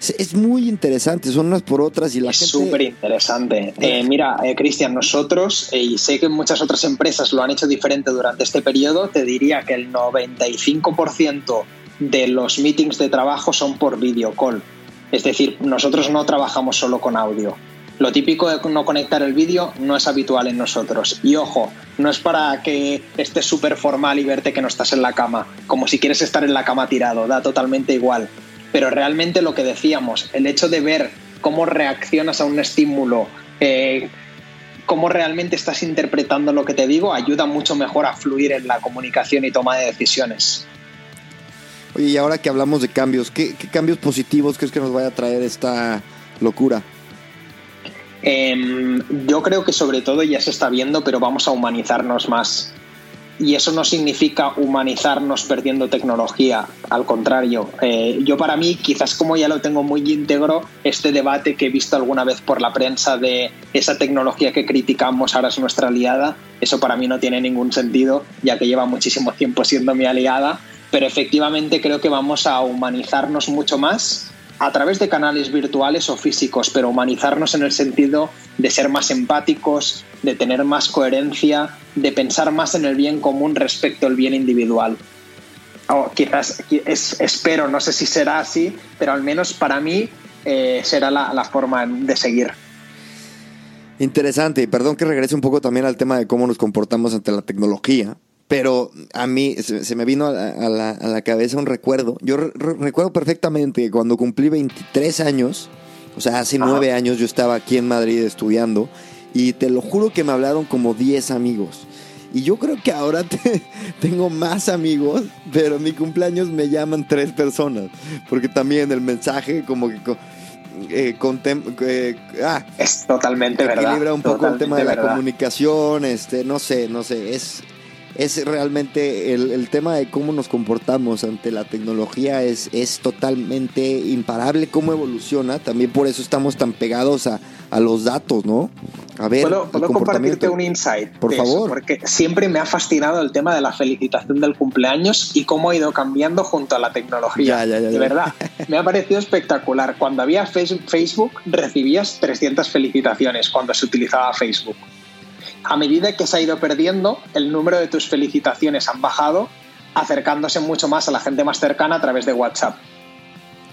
es muy interesante, son unas por otras y la es súper interesante. Eh, mira, eh, Cristian, nosotros, y sé que muchas otras empresas lo han hecho diferente durante este periodo, te diría que el 95% de los meetings de trabajo son por video call. Es decir, nosotros no trabajamos solo con audio. Lo típico de no conectar el vídeo no es habitual en nosotros. Y ojo, no es para que estés súper formal y verte que no estás en la cama, como si quieres estar en la cama tirado, da totalmente igual. Pero realmente lo que decíamos, el hecho de ver cómo reaccionas a un estímulo, eh, cómo realmente estás interpretando lo que te digo, ayuda mucho mejor a fluir en la comunicación y toma de decisiones. Oye, y ahora que hablamos de cambios, ¿qué, qué cambios positivos crees que nos vaya a traer esta locura? Eh, yo creo que sobre todo ya se está viendo, pero vamos a humanizarnos más. Y eso no significa humanizarnos perdiendo tecnología, al contrario. Eh, yo para mí, quizás como ya lo tengo muy íntegro, este debate que he visto alguna vez por la prensa de esa tecnología que criticamos ahora es nuestra aliada, eso para mí no tiene ningún sentido, ya que lleva muchísimo tiempo siendo mi aliada, pero efectivamente creo que vamos a humanizarnos mucho más a través de canales virtuales o físicos, pero humanizarnos en el sentido de ser más empáticos, de tener más coherencia, de pensar más en el bien común respecto al bien individual. O quizás es, espero, no sé si será así, pero al menos para mí eh, será la, la forma de seguir. Interesante, perdón que regrese un poco también al tema de cómo nos comportamos ante la tecnología, pero a mí se, se me vino a la, a, la, a la, cabeza un recuerdo. Yo re, recuerdo perfectamente que cuando cumplí 23 años, o sea, hace nueve años yo estaba aquí en Madrid estudiando y te lo juro que me hablaron como 10 amigos. Y yo creo que ahora *laughs* te, tengo más amigos, pero en mi cumpleaños me llaman tres personas, porque también el mensaje como que... Eh, eh, ah, es totalmente equilibra verdad. un poco el tema de la verdad. comunicación, este, no sé, no sé, es, es realmente el, el, tema de cómo nos comportamos ante la tecnología es, es totalmente imparable cómo evoluciona. También por eso estamos tan pegados a, a los datos, ¿no? A ver, ¿Puedo, puedo compartirte un insight? Por favor. Eso, porque siempre me ha fascinado el tema de la felicitación del cumpleaños y cómo ha ido cambiando junto a la tecnología. Ya, ya, ya, de verdad, me ha parecido espectacular. Cuando había Facebook, recibías 300 felicitaciones cuando se utilizaba Facebook a medida que se ha ido perdiendo, el número de tus felicitaciones han bajado, acercándose mucho más a la gente más cercana a través de WhatsApp.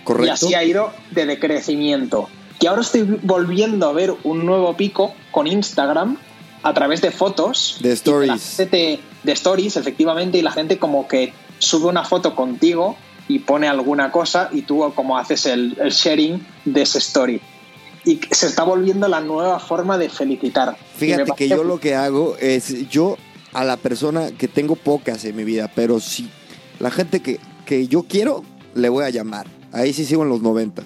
Correcto. Y así ha ido de decrecimiento. Y ahora estoy volviendo a ver un nuevo pico con Instagram a través de fotos. De stories. Te, de stories, efectivamente, y la gente como que sube una foto contigo y pone alguna cosa y tú como haces el, el sharing de ese story y se está volviendo la nueva forma de felicitar. Fíjate que yo lo que hago es, yo a la persona que tengo pocas en mi vida, pero si la gente que, que yo quiero, le voy a llamar. Ahí sí sigo en los noventas.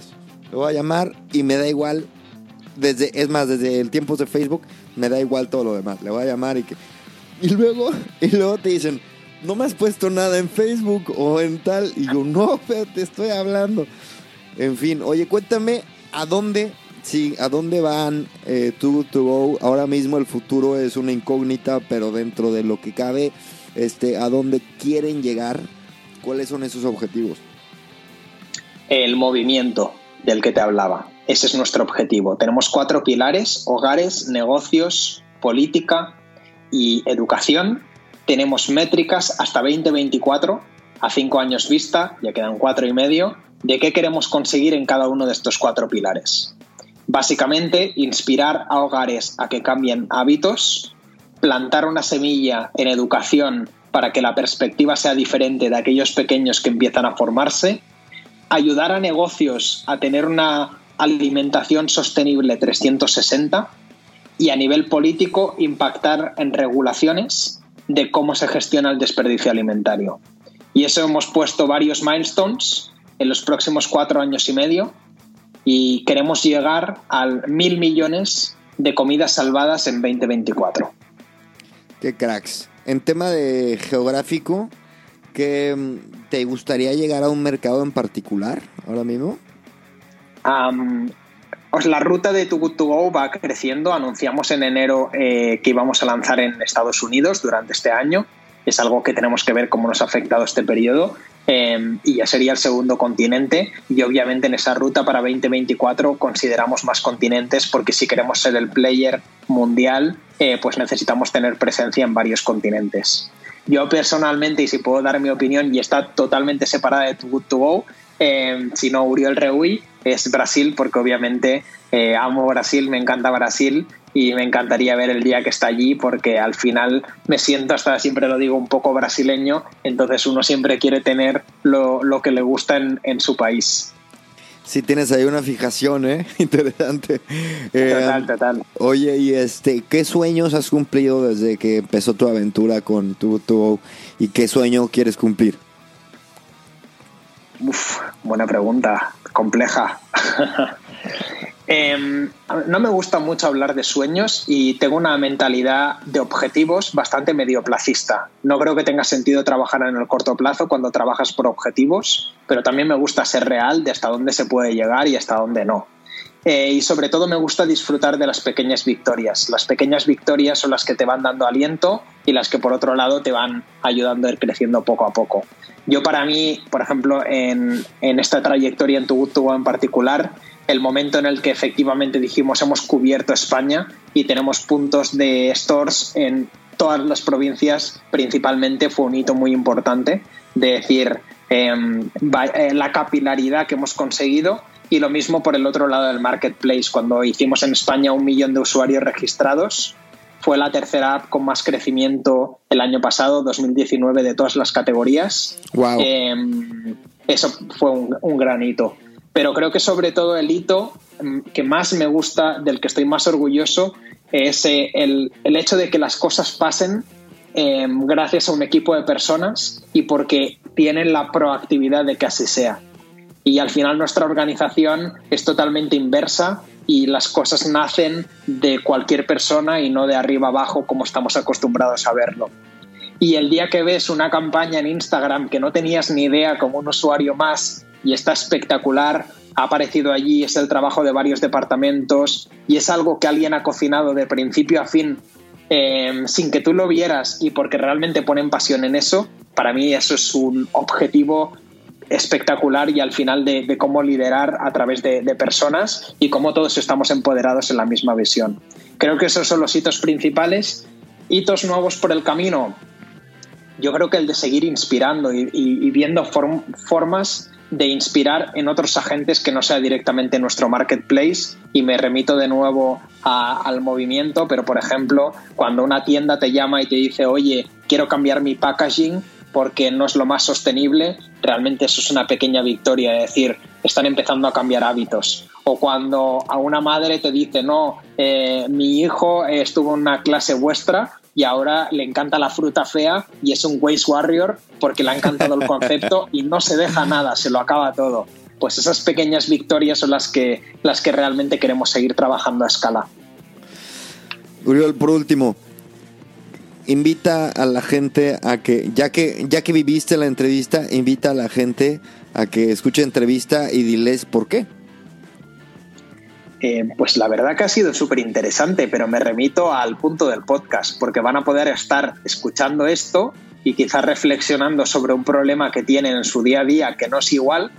Le voy a llamar y me da igual, desde, es más, desde el tiempo de Facebook, me da igual todo lo demás. Le voy a llamar y que... Y luego, *laughs* y luego te dicen, no me has puesto nada en Facebook o en tal. Y yo, no, pero te estoy hablando. En fin, oye, cuéntame a dónde Sí, ¿a dónde van eh, to Go? Ahora mismo el futuro es una incógnita, pero dentro de lo que cabe, este, ¿a dónde quieren llegar? ¿Cuáles son esos objetivos? El movimiento del que te hablaba. Ese es nuestro objetivo. Tenemos cuatro pilares, hogares, negocios, política y educación. Tenemos métricas hasta 2024, a cinco años vista, ya quedan cuatro y medio, de qué queremos conseguir en cada uno de estos cuatro pilares. Básicamente, inspirar a hogares a que cambien hábitos, plantar una semilla en educación para que la perspectiva sea diferente de aquellos pequeños que empiezan a formarse, ayudar a negocios a tener una alimentación sostenible 360 y a nivel político impactar en regulaciones de cómo se gestiona el desperdicio alimentario. Y eso hemos puesto varios milestones en los próximos cuatro años y medio y queremos llegar al mil millones de comidas salvadas en 2024. Qué cracks. En tema de geográfico, ¿qué te gustaría llegar a un mercado en particular ahora mismo? Um, pues la ruta de Too Good To Go va creciendo. Anunciamos en enero eh, que íbamos a lanzar en Estados Unidos durante este año. Es algo que tenemos que ver cómo nos ha afectado este periodo. Eh, y ya sería el segundo continente. Y obviamente en esa ruta para 2024 consideramos más continentes porque si queremos ser el player mundial, eh, pues necesitamos tener presencia en varios continentes. Yo personalmente, y si puedo dar mi opinión, y está totalmente separada de Too Good To Go, eh, si no Uriel Reui, es Brasil, porque obviamente eh, amo Brasil, me encanta Brasil y me encantaría ver el día que está allí porque al final me siento hasta siempre lo digo un poco brasileño entonces uno siempre quiere tener lo, lo que le gusta en, en su país Sí, tienes ahí una fijación, ¿eh? *laughs* Interesante. Total, eh, total. Oye, y este, ¿qué sueños has cumplido desde que empezó tu aventura con tu, tu y qué sueño quieres cumplir? Uf, buena pregunta, compleja. *laughs* Em, no me gusta mucho hablar de sueños y tengo una mentalidad de objetivos bastante medioplacista. No creo que tenga sentido trabajar en el corto plazo cuando trabajas por objetivos, pero también me gusta ser real de hasta dónde se puede llegar y hasta dónde no. Eh, y sobre todo me gusta disfrutar de las pequeñas victorias. Las pequeñas victorias son las que te van dando aliento y las que por otro lado te van ayudando a ir creciendo poco a poco. Yo para mí, por ejemplo, en, esta trayectoria en Tubutubo en particular, el momento en el que efectivamente dijimos hemos cubierto España y tenemos puntos de stores en todas las provincias principalmente fue un hito muy importante de decir em, eh, la capilaridad que hemos conseguido y lo mismo por el otro lado del marketplace. Cuando hicimos en España un millón de usuarios registrados fue la tercera app con más crecimiento el año pasado 2019 de todas las categorías. Em, eso fue un, un gran hito pero creo que sobre todo el hito mm, que más me gusta, del que estoy más orgulloso, es eh, el, hecho de que las cosas pasen em, gracias a un equipo de personas y porque tienen la proactividad de que así sea. Y al final nuestra organización es totalmente inversa y las cosas nacen de cualquier persona y no de arriba abajo como estamos acostumbrados a verlo. Y el día que ves una campaña en Instagram que no tenías ni idea como un usuario más y está espectacular. Ha aparecido allí, es el trabajo de varios departamentos y es algo que alguien ha cocinado de principio a fin em, sin que tú lo vieras y porque realmente ponen pasión en eso. Para mí eso es un objetivo espectacular y al final de, cómo liderar a través de, personas y cómo todos estamos empoderados en la misma visión. Creo que esos son los hitos principales. Hitos nuevos por el camino. Yo creo que el de seguir inspirando y, viendo formas de inspirar en otros agentes que no sea directamente nuestro marketplace y me remito de nuevo al movimiento, pero por ejemplo, cuando una tienda te llama y te dice, oye, quiero cambiar mi packaging porque no es lo más sostenible, realmente eso es una pequeña victoria, es decir, están empezando a cambiar hábitos. O cuando a una madre te dice, no, eh, mi hijo estuvo en una clase vuestra y ahora le encanta la fruta fea y es un Waste Warrior porque le ha encantado el concepto *laughs* y no se deja nada, se lo acaba todo. Pues esas pequeñas victorias son las que, las que realmente queremos seguir trabajando a escala. Uriol, por último, invita a la gente a que, ya que, ya que viviste la entrevista, invita a la gente a que escuche entrevista y diles por qué. Eh, pues la verdad que ha sido súper interesante, pero me remito al punto del podcast, porque van a poder estar escuchando esto y quizás reflexionando sobre un problema que tienen en su día a día que no es igual,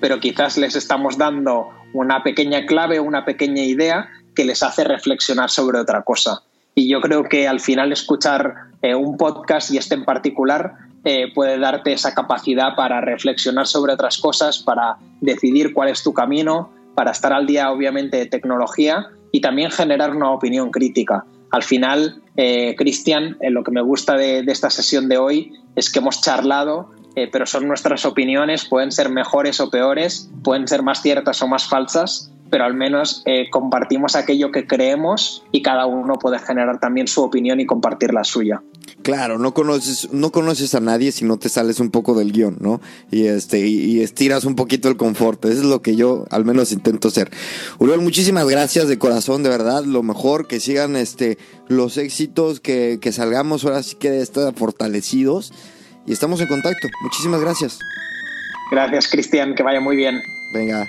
pero quizás les estamos dando una pequeña clave, una pequeña idea que les hace reflexionar sobre otra cosa. Y yo creo que al final escuchar eh, un podcast y este en particular eh, puede darte esa capacidad para reflexionar sobre otras cosas, para decidir cuál es tu camino, para estar al día, obviamente, de tecnología y también generar una opinión crítica. Al final, eh, Cristian, eh, lo que me gusta de, esta sesión de hoy es que hemos charlado, eh, pero son nuestras opiniones, pueden ser mejores o peores, pueden ser más ciertas o más falsas, pero al menos compartimos aquello que creemos y cada uno puede generar también su opinión y compartir la suya. Claro, no conoces, no conoces a nadie si no te sales un poco del guion, ¿no? Y este, y, estiras un poquito el confort. Eso es lo que yo al menos intento hacer. Uriel, muchísimas gracias de corazón, de verdad. Lo mejor, que sigan este, los éxitos, que, que salgamos ahora sí que de estar fortalecidos. Y estamos en contacto. Muchísimas gracias. Gracias, Cristian, que vaya muy bien. Venga.